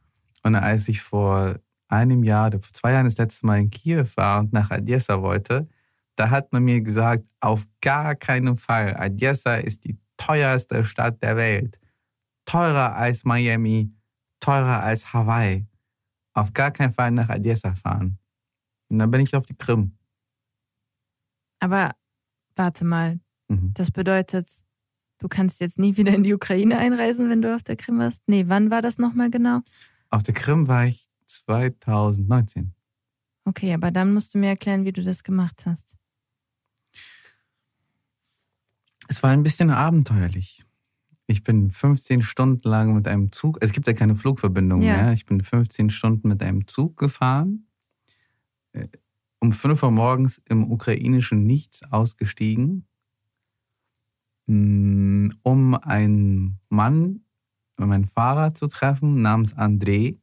Und als ich vor einem Jahr vor zwei Jahren das letzte Mal in Kiew war und nach Odessa wollte, da hat man mir gesagt, auf gar keinen Fall, Odessa ist die teuerste Stadt der Welt. Teurer als Miami, teurer als Hawaii. Auf gar keinen Fall nach Odessa fahren. Und dann bin ich auf die Krim. Aber warte mal. Mhm. Das bedeutet, du kannst jetzt nie wieder in die Ukraine einreisen, wenn du auf der Krim warst? Nee, wann war das nochmal genau? Auf der Krim war ich 2019. Okay, aber dann musst du mir erklären, wie du das gemacht hast. Es war ein bisschen abenteuerlich. Ich bin 15 Stunden lang mit einem Zug, es gibt ja keine Flugverbindung ja. mehr, ich bin 15 Stunden mit einem Zug gefahren, äh, um 5 Uhr morgens im ukrainischen Nichts ausgestiegen, mm, um einen Mann, um einen Fahrer zu treffen namens André,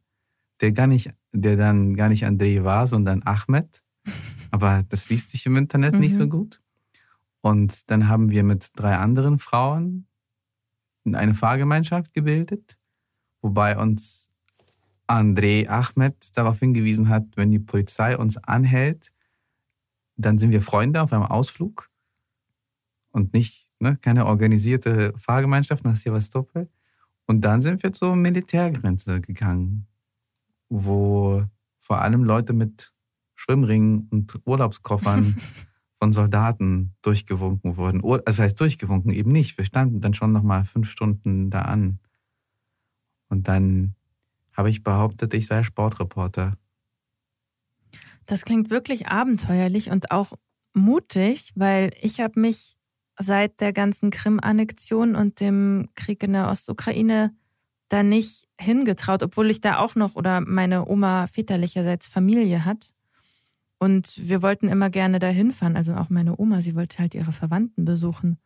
der gar nicht, der dann gar nicht André war, sondern Ahmed. Aber das liest sich im Internet mhm. nicht so mhm. gut. Und dann haben wir mit drei anderen Frauen eine Fahrgemeinschaft gebildet, wobei uns André Ahmed darauf hingewiesen hat, wenn die Polizei uns anhält, dann sind wir Freunde auf einem Ausflug und nicht ne, keine organisierte Fahrgemeinschaft nach Sevastopol. Und dann sind wir zur Militärgrenze gegangen, wo vor allem Leute mit Schwimmringen und Urlaubskoffern von Soldaten durchgewunken wurden. Also heißt durchgewunken eben nicht. Wir standen dann schon noch mal fünf Stunden da an. Und dann habe ich behauptet, ich sei Sportreporter. Das klingt wirklich abenteuerlich und auch mutig, weil ich habe mich seit der ganzen Krim-Annexion und dem Krieg in der Ostukraine da nicht hingetraut, obwohl ich da auch noch oder meine Oma väterlicherseits Familie hat. Und wir wollten immer gerne da hinfahren. Also auch meine Oma, sie wollte halt ihre Verwandten besuchen.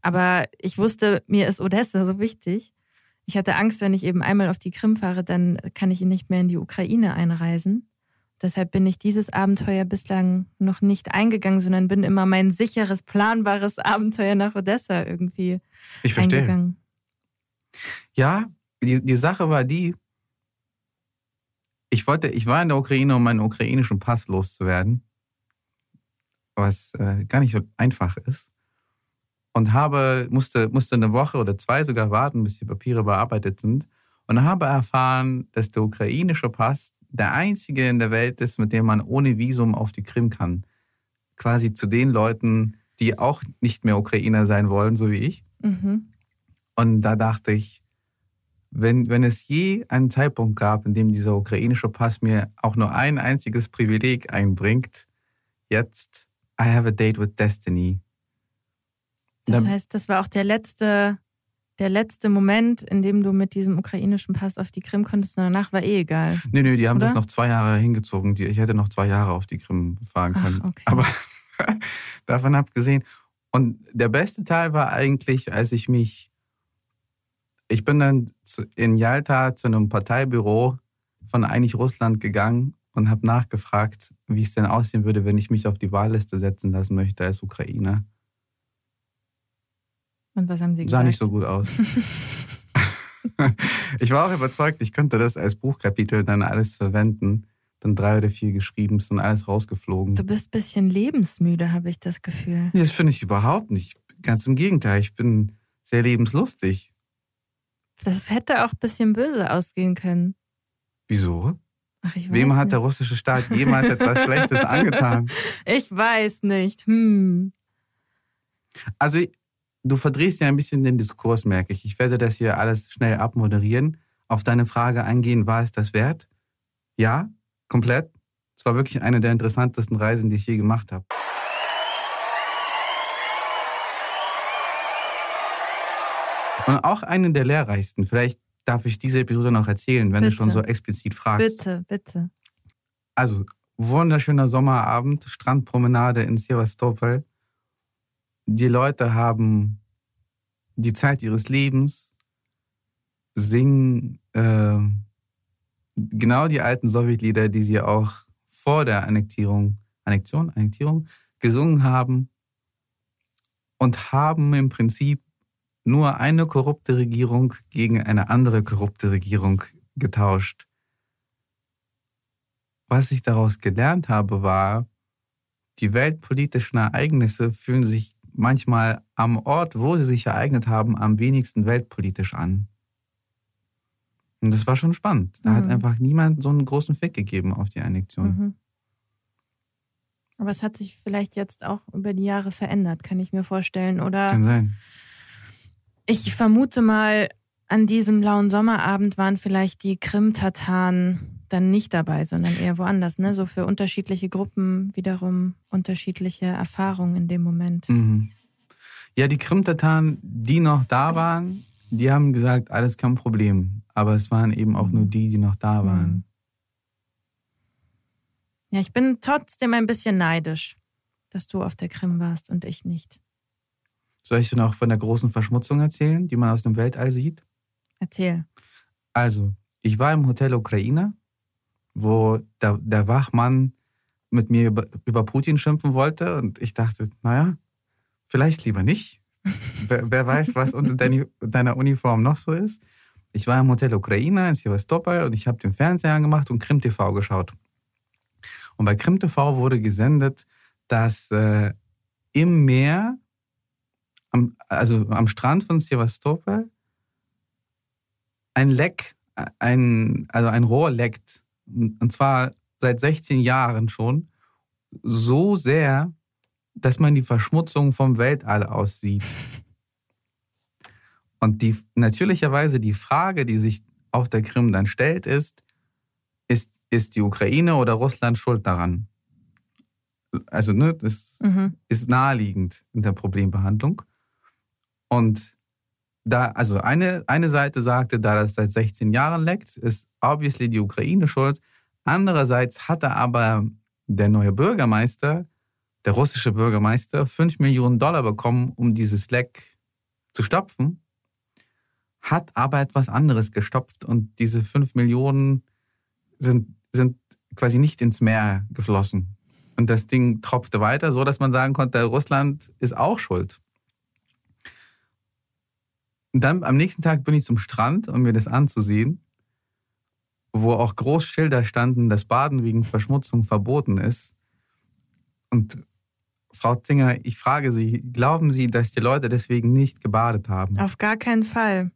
Aber ich wusste, mir ist Odessa so wichtig. Ich hatte Angst, wenn ich eben einmal auf die Krim fahre, dann kann ich nicht mehr in die Ukraine einreisen. Deshalb bin ich dieses Abenteuer bislang noch nicht eingegangen, sondern bin immer mein sicheres, planbares Abenteuer nach Odessa irgendwie ich verstehe. eingegangen. Ja, die, die Sache war die, ich wollte, ich war in der Ukraine, um meinen ukrainischen Pass loszuwerden, was äh, gar nicht so einfach ist. Und habe, musste, musste eine Woche oder zwei sogar warten, bis die Papiere bearbeitet sind. Und habe erfahren, dass der ukrainische Pass der einzige in der Welt ist, mit dem man ohne Visum auf die Krim kann. Quasi zu den Leuten, die auch nicht mehr Ukrainer sein wollen, so wie ich. Mhm. Und da dachte ich, wenn, wenn es je einen Zeitpunkt gab, in dem dieser ukrainische Pass mir auch nur ein einziges Privileg einbringt, jetzt I have a date with destiny. Das heißt, das war auch der letzte, der letzte Moment, in dem du mit diesem ukrainischen Pass auf die Krim konntest und danach war eh egal. Nee, nee, die haben oder? das noch zwei Jahre hingezogen. Ich hätte noch zwei Jahre auf die Krim fahren können. Ach, okay. Aber davon abgesehen. Und der beste Teil war eigentlich, als ich mich ich bin dann in Jalta zu einem Parteibüro von Einig Russland gegangen und habe nachgefragt, wie es denn aussehen würde, wenn ich mich auf die Wahlliste setzen lassen möchte als Ukrainer. Und was haben Sie gesagt? Sah nicht so gut aus. ich war auch überzeugt, ich könnte das als Buchkapitel dann alles verwenden. Dann drei oder vier geschrieben, ist dann alles rausgeflogen. Du bist ein bisschen lebensmüde, habe ich das Gefühl. Das finde ich überhaupt nicht. Ganz im Gegenteil, ich bin sehr lebenslustig. Das hätte auch ein bisschen böse ausgehen können. Wieso? Ach, Wem hat nicht. der russische Staat jemals etwas Schlechtes angetan? Ich weiß nicht. Hm. Also, du verdrehst ja ein bisschen den Diskurs, merke ich. Ich werde das hier alles schnell abmoderieren. Auf deine Frage eingehen, war es das wert? Ja, komplett. Es war wirklich eine der interessantesten Reisen, die ich je gemacht habe. Und auch einen der lehrreichsten. Vielleicht darf ich diese Episode noch erzählen, wenn bitte. du schon so explizit fragst. Bitte, bitte. Also, wunderschöner Sommerabend, Strandpromenade in Sevastopol. Die Leute haben die Zeit ihres Lebens, singen äh, genau die alten Sowjetlieder, die sie auch vor der Annektierung, Annexion, Annektierung gesungen haben und haben im Prinzip nur eine korrupte Regierung gegen eine andere korrupte Regierung getauscht. Was ich daraus gelernt habe, war, die weltpolitischen Ereignisse fühlen sich manchmal am Ort, wo sie sich ereignet haben, am wenigsten weltpolitisch an. Und das war schon spannend. Da mhm. hat einfach niemand so einen großen Fick gegeben auf die Annexion. Mhm. Aber es hat sich vielleicht jetzt auch über die Jahre verändert, kann ich mir vorstellen, oder? Kann sein. Ich vermute mal, an diesem lauen Sommerabend waren vielleicht die Krim-Tataren dann nicht dabei, sondern eher woanders, ne? So für unterschiedliche Gruppen wiederum unterschiedliche Erfahrungen in dem Moment. Mhm. Ja, die Krim-Tataren, die noch da waren, die haben gesagt, alles kein Problem. Aber es waren eben auch nur die, die noch da waren. Mhm. Ja, ich bin trotzdem ein bisschen neidisch, dass du auf der Krim warst und ich nicht. Soll ich dir noch von der großen Verschmutzung erzählen, die man aus dem Weltall sieht? Erzähl. Also, ich war im Hotel Ukraine, wo der, der Wachmann mit mir über, über Putin schimpfen wollte und ich dachte, naja, vielleicht lieber nicht. wer, wer, weiß, was unter deiner Uniform noch so ist. Ich war im Hotel Ukraine in Sevastopol und ich habe den Fernseher angemacht und Krim TV geschaut. Und bei Krim TV wurde gesendet, dass äh, im Meer, am, also am Strand von Sevastopol, ein Leck, ein, also ein Rohr leckt. Und zwar seit 16 Jahren schon. So sehr, dass man die Verschmutzung vom Weltall aussieht. Und die, natürlicherweise die Frage, die sich auf der Krim dann stellt, ist, ist, ist die Ukraine oder Russland schuld daran? Also, ne, das mhm. ist naheliegend in der Problembehandlung. Und da, also eine, eine Seite sagte, da das seit 16 Jahren leckt, ist obviously die Ukraine schuld. Andererseits hatte aber der neue Bürgermeister, der russische Bürgermeister, 5 Millionen Dollar bekommen, um dieses Leck zu stopfen, hat aber etwas anderes gestopft und diese 5 Millionen sind, sind quasi nicht ins Meer geflossen. Und das Ding tropfte weiter, so dass man sagen konnte, Russland ist auch schuld. Und dann am nächsten Tag bin ich zum Strand, um mir das anzusehen, wo auch Großschilder standen, dass Baden wegen Verschmutzung verboten ist. Und Frau Zinger, ich frage Sie, glauben Sie, dass die Leute deswegen nicht gebadet haben? Auf gar keinen Fall.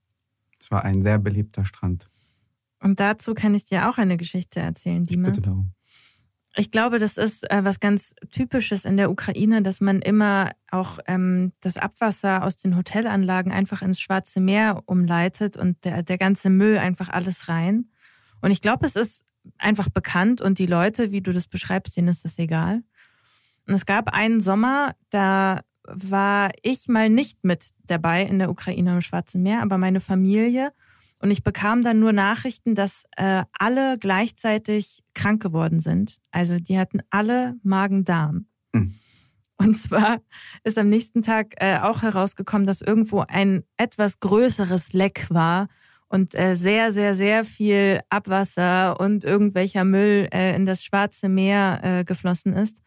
Es war ein sehr beliebter Strand. Und dazu kann ich dir auch eine Geschichte erzählen, Dima. Bitte darum. Ich glaube, das ist äh, was ganz Typisches in der Ukraine, dass man immer auch ähm, das Abwasser aus den Hotelanlagen einfach ins Schwarze Meer umleitet und der, der ganze Müll einfach alles rein. Und ich glaube, es ist einfach bekannt und die Leute, wie du das beschreibst, denen ist das egal. Und es gab einen Sommer, da war ich mal nicht mit dabei in der Ukraine im Schwarzen Meer, aber meine Familie. Und ich bekam dann nur Nachrichten, dass äh, alle gleichzeitig krank geworden sind. Also die hatten alle Magen-Darm. Mhm. Und zwar ist am nächsten Tag äh, auch herausgekommen, dass irgendwo ein etwas größeres Leck war und äh, sehr, sehr, sehr viel Abwasser und irgendwelcher Müll äh, in das Schwarze Meer äh, geflossen ist.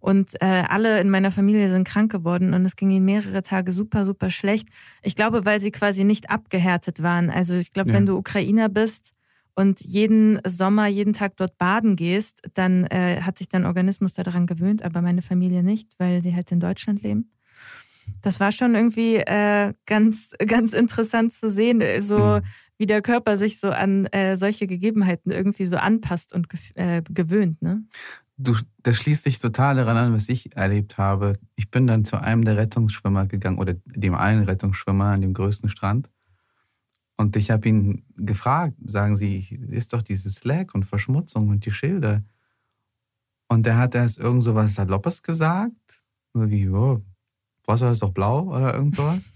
Und äh, alle in meiner Familie sind krank geworden und es ging ihnen mehrere Tage super, super schlecht. Ich glaube, weil sie quasi nicht abgehärtet waren. Also ich glaube, ja. wenn du Ukrainer bist und jeden Sommer, jeden Tag dort baden gehst, dann äh, hat sich dein Organismus daran gewöhnt, aber meine Familie nicht, weil sie halt in Deutschland leben. Das war schon irgendwie äh, ganz, ganz interessant zu sehen, so ja. wie der Körper sich so an äh, solche Gegebenheiten irgendwie so anpasst und äh, gewöhnt. Ne? Du, das schließt sich total daran an, was ich erlebt habe. Ich bin dann zu einem der Rettungsschwimmer gegangen oder dem einen Rettungsschwimmer an dem größten Strand. Und ich habe ihn gefragt, sagen Sie, ist doch dieses Slack und Verschmutzung und die Schilder. Und er hat erst irgend so was Saloppes gesagt. So wie, oh, Wasser ist doch blau oder irgend sowas.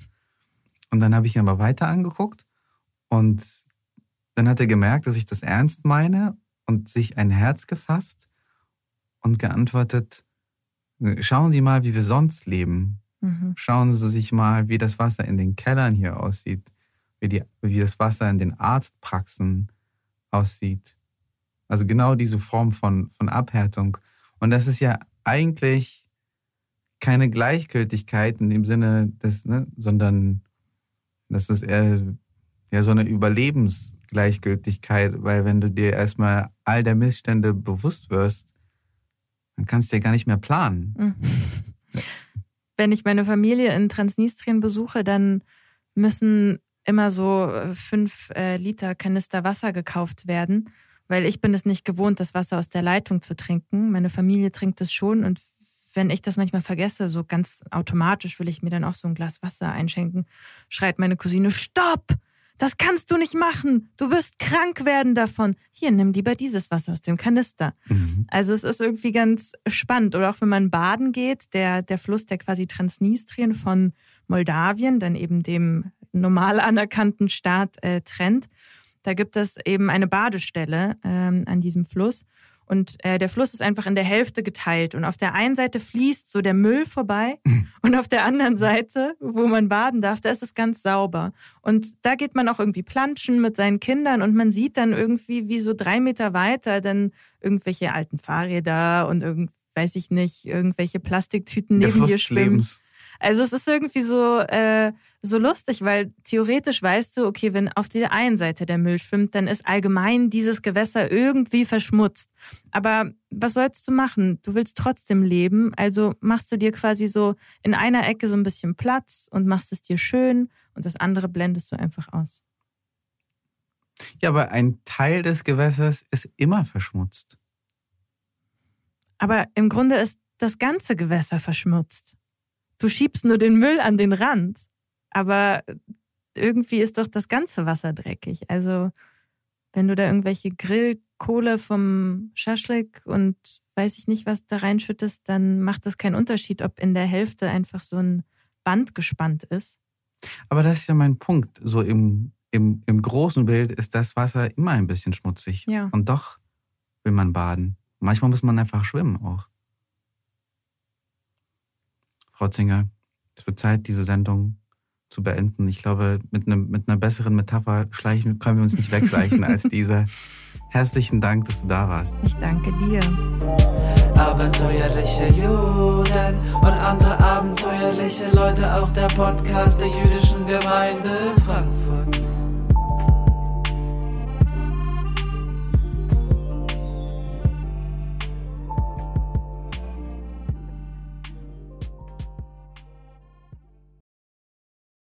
Und dann habe ich ihn aber weiter angeguckt. Und dann hat er gemerkt, dass ich das ernst meine und sich ein Herz gefasst und geantwortet, schauen Sie mal, wie wir sonst leben. Mhm. Schauen Sie sich mal, wie das Wasser in den Kellern hier aussieht, wie, die, wie das Wasser in den Arztpraxen aussieht. Also genau diese Form von, von Abhärtung. Und das ist ja eigentlich keine Gleichgültigkeit in dem Sinne des, ne, sondern das ist eher ja, so eine Überlebensgleichgültigkeit, weil wenn du dir erstmal all der Missstände bewusst wirst, dann kannst du ja gar nicht mehr planen. Mhm. Wenn ich meine Familie in Transnistrien besuche, dann müssen immer so äh, fünf äh, Liter Kanister Wasser gekauft werden, weil ich bin es nicht gewohnt, das Wasser aus der Leitung zu trinken. Meine Familie trinkt es schon und wenn ich das manchmal vergesse, so ganz automatisch will ich mir dann auch so ein Glas Wasser einschenken, schreit meine Cousine, Stopp! Das kannst du nicht machen. Du wirst krank werden davon. Hier, nimm lieber dieses Wasser aus dem Kanister. Mhm. Also es ist irgendwie ganz spannend. Oder auch wenn man baden geht, der, der Fluss, der quasi Transnistrien von Moldawien, dann eben dem normal anerkannten Staat äh, trennt. Da gibt es eben eine Badestelle ähm, an diesem Fluss. Und äh, der Fluss ist einfach in der Hälfte geteilt. Und auf der einen Seite fließt so der Müll vorbei und auf der anderen Seite, wo man baden darf, da ist es ganz sauber. Und da geht man auch irgendwie planschen mit seinen Kindern und man sieht dann irgendwie, wie so drei Meter weiter dann irgendwelche alten Fahrräder und irgend, weiß ich nicht, irgendwelche Plastiktüten neben dir schwimmen. Also es ist irgendwie so, äh, so lustig, weil theoretisch weißt du, okay, wenn auf der einen Seite der Müll schwimmt, dann ist allgemein dieses Gewässer irgendwie verschmutzt. Aber was sollst du machen? Du willst trotzdem leben, also machst du dir quasi so in einer Ecke so ein bisschen Platz und machst es dir schön und das andere blendest du einfach aus. Ja, aber ein Teil des Gewässers ist immer verschmutzt. Aber im Grunde ist das ganze Gewässer verschmutzt. Du schiebst nur den Müll an den Rand, aber irgendwie ist doch das ganze Wasser dreckig. Also wenn du da irgendwelche Grillkohle vom Schaschlik und weiß ich nicht was da reinschüttest, dann macht das keinen Unterschied, ob in der Hälfte einfach so ein Band gespannt ist. Aber das ist ja mein Punkt. So im, im, im großen Bild ist das Wasser immer ein bisschen schmutzig. Ja. Und doch will man baden. Manchmal muss man einfach schwimmen auch. Frau Zinger, es wird Zeit, diese Sendung zu beenden. Ich glaube, mit, ne, mit einer besseren Metapher schleichen, können wir uns nicht wegschleichen als diese. Herzlichen Dank, dass du da warst. Ich danke dir. Abenteuerliche Juden und andere abenteuerliche Leute, auch der Podcast der jüdischen Gemeinde Frankfurt.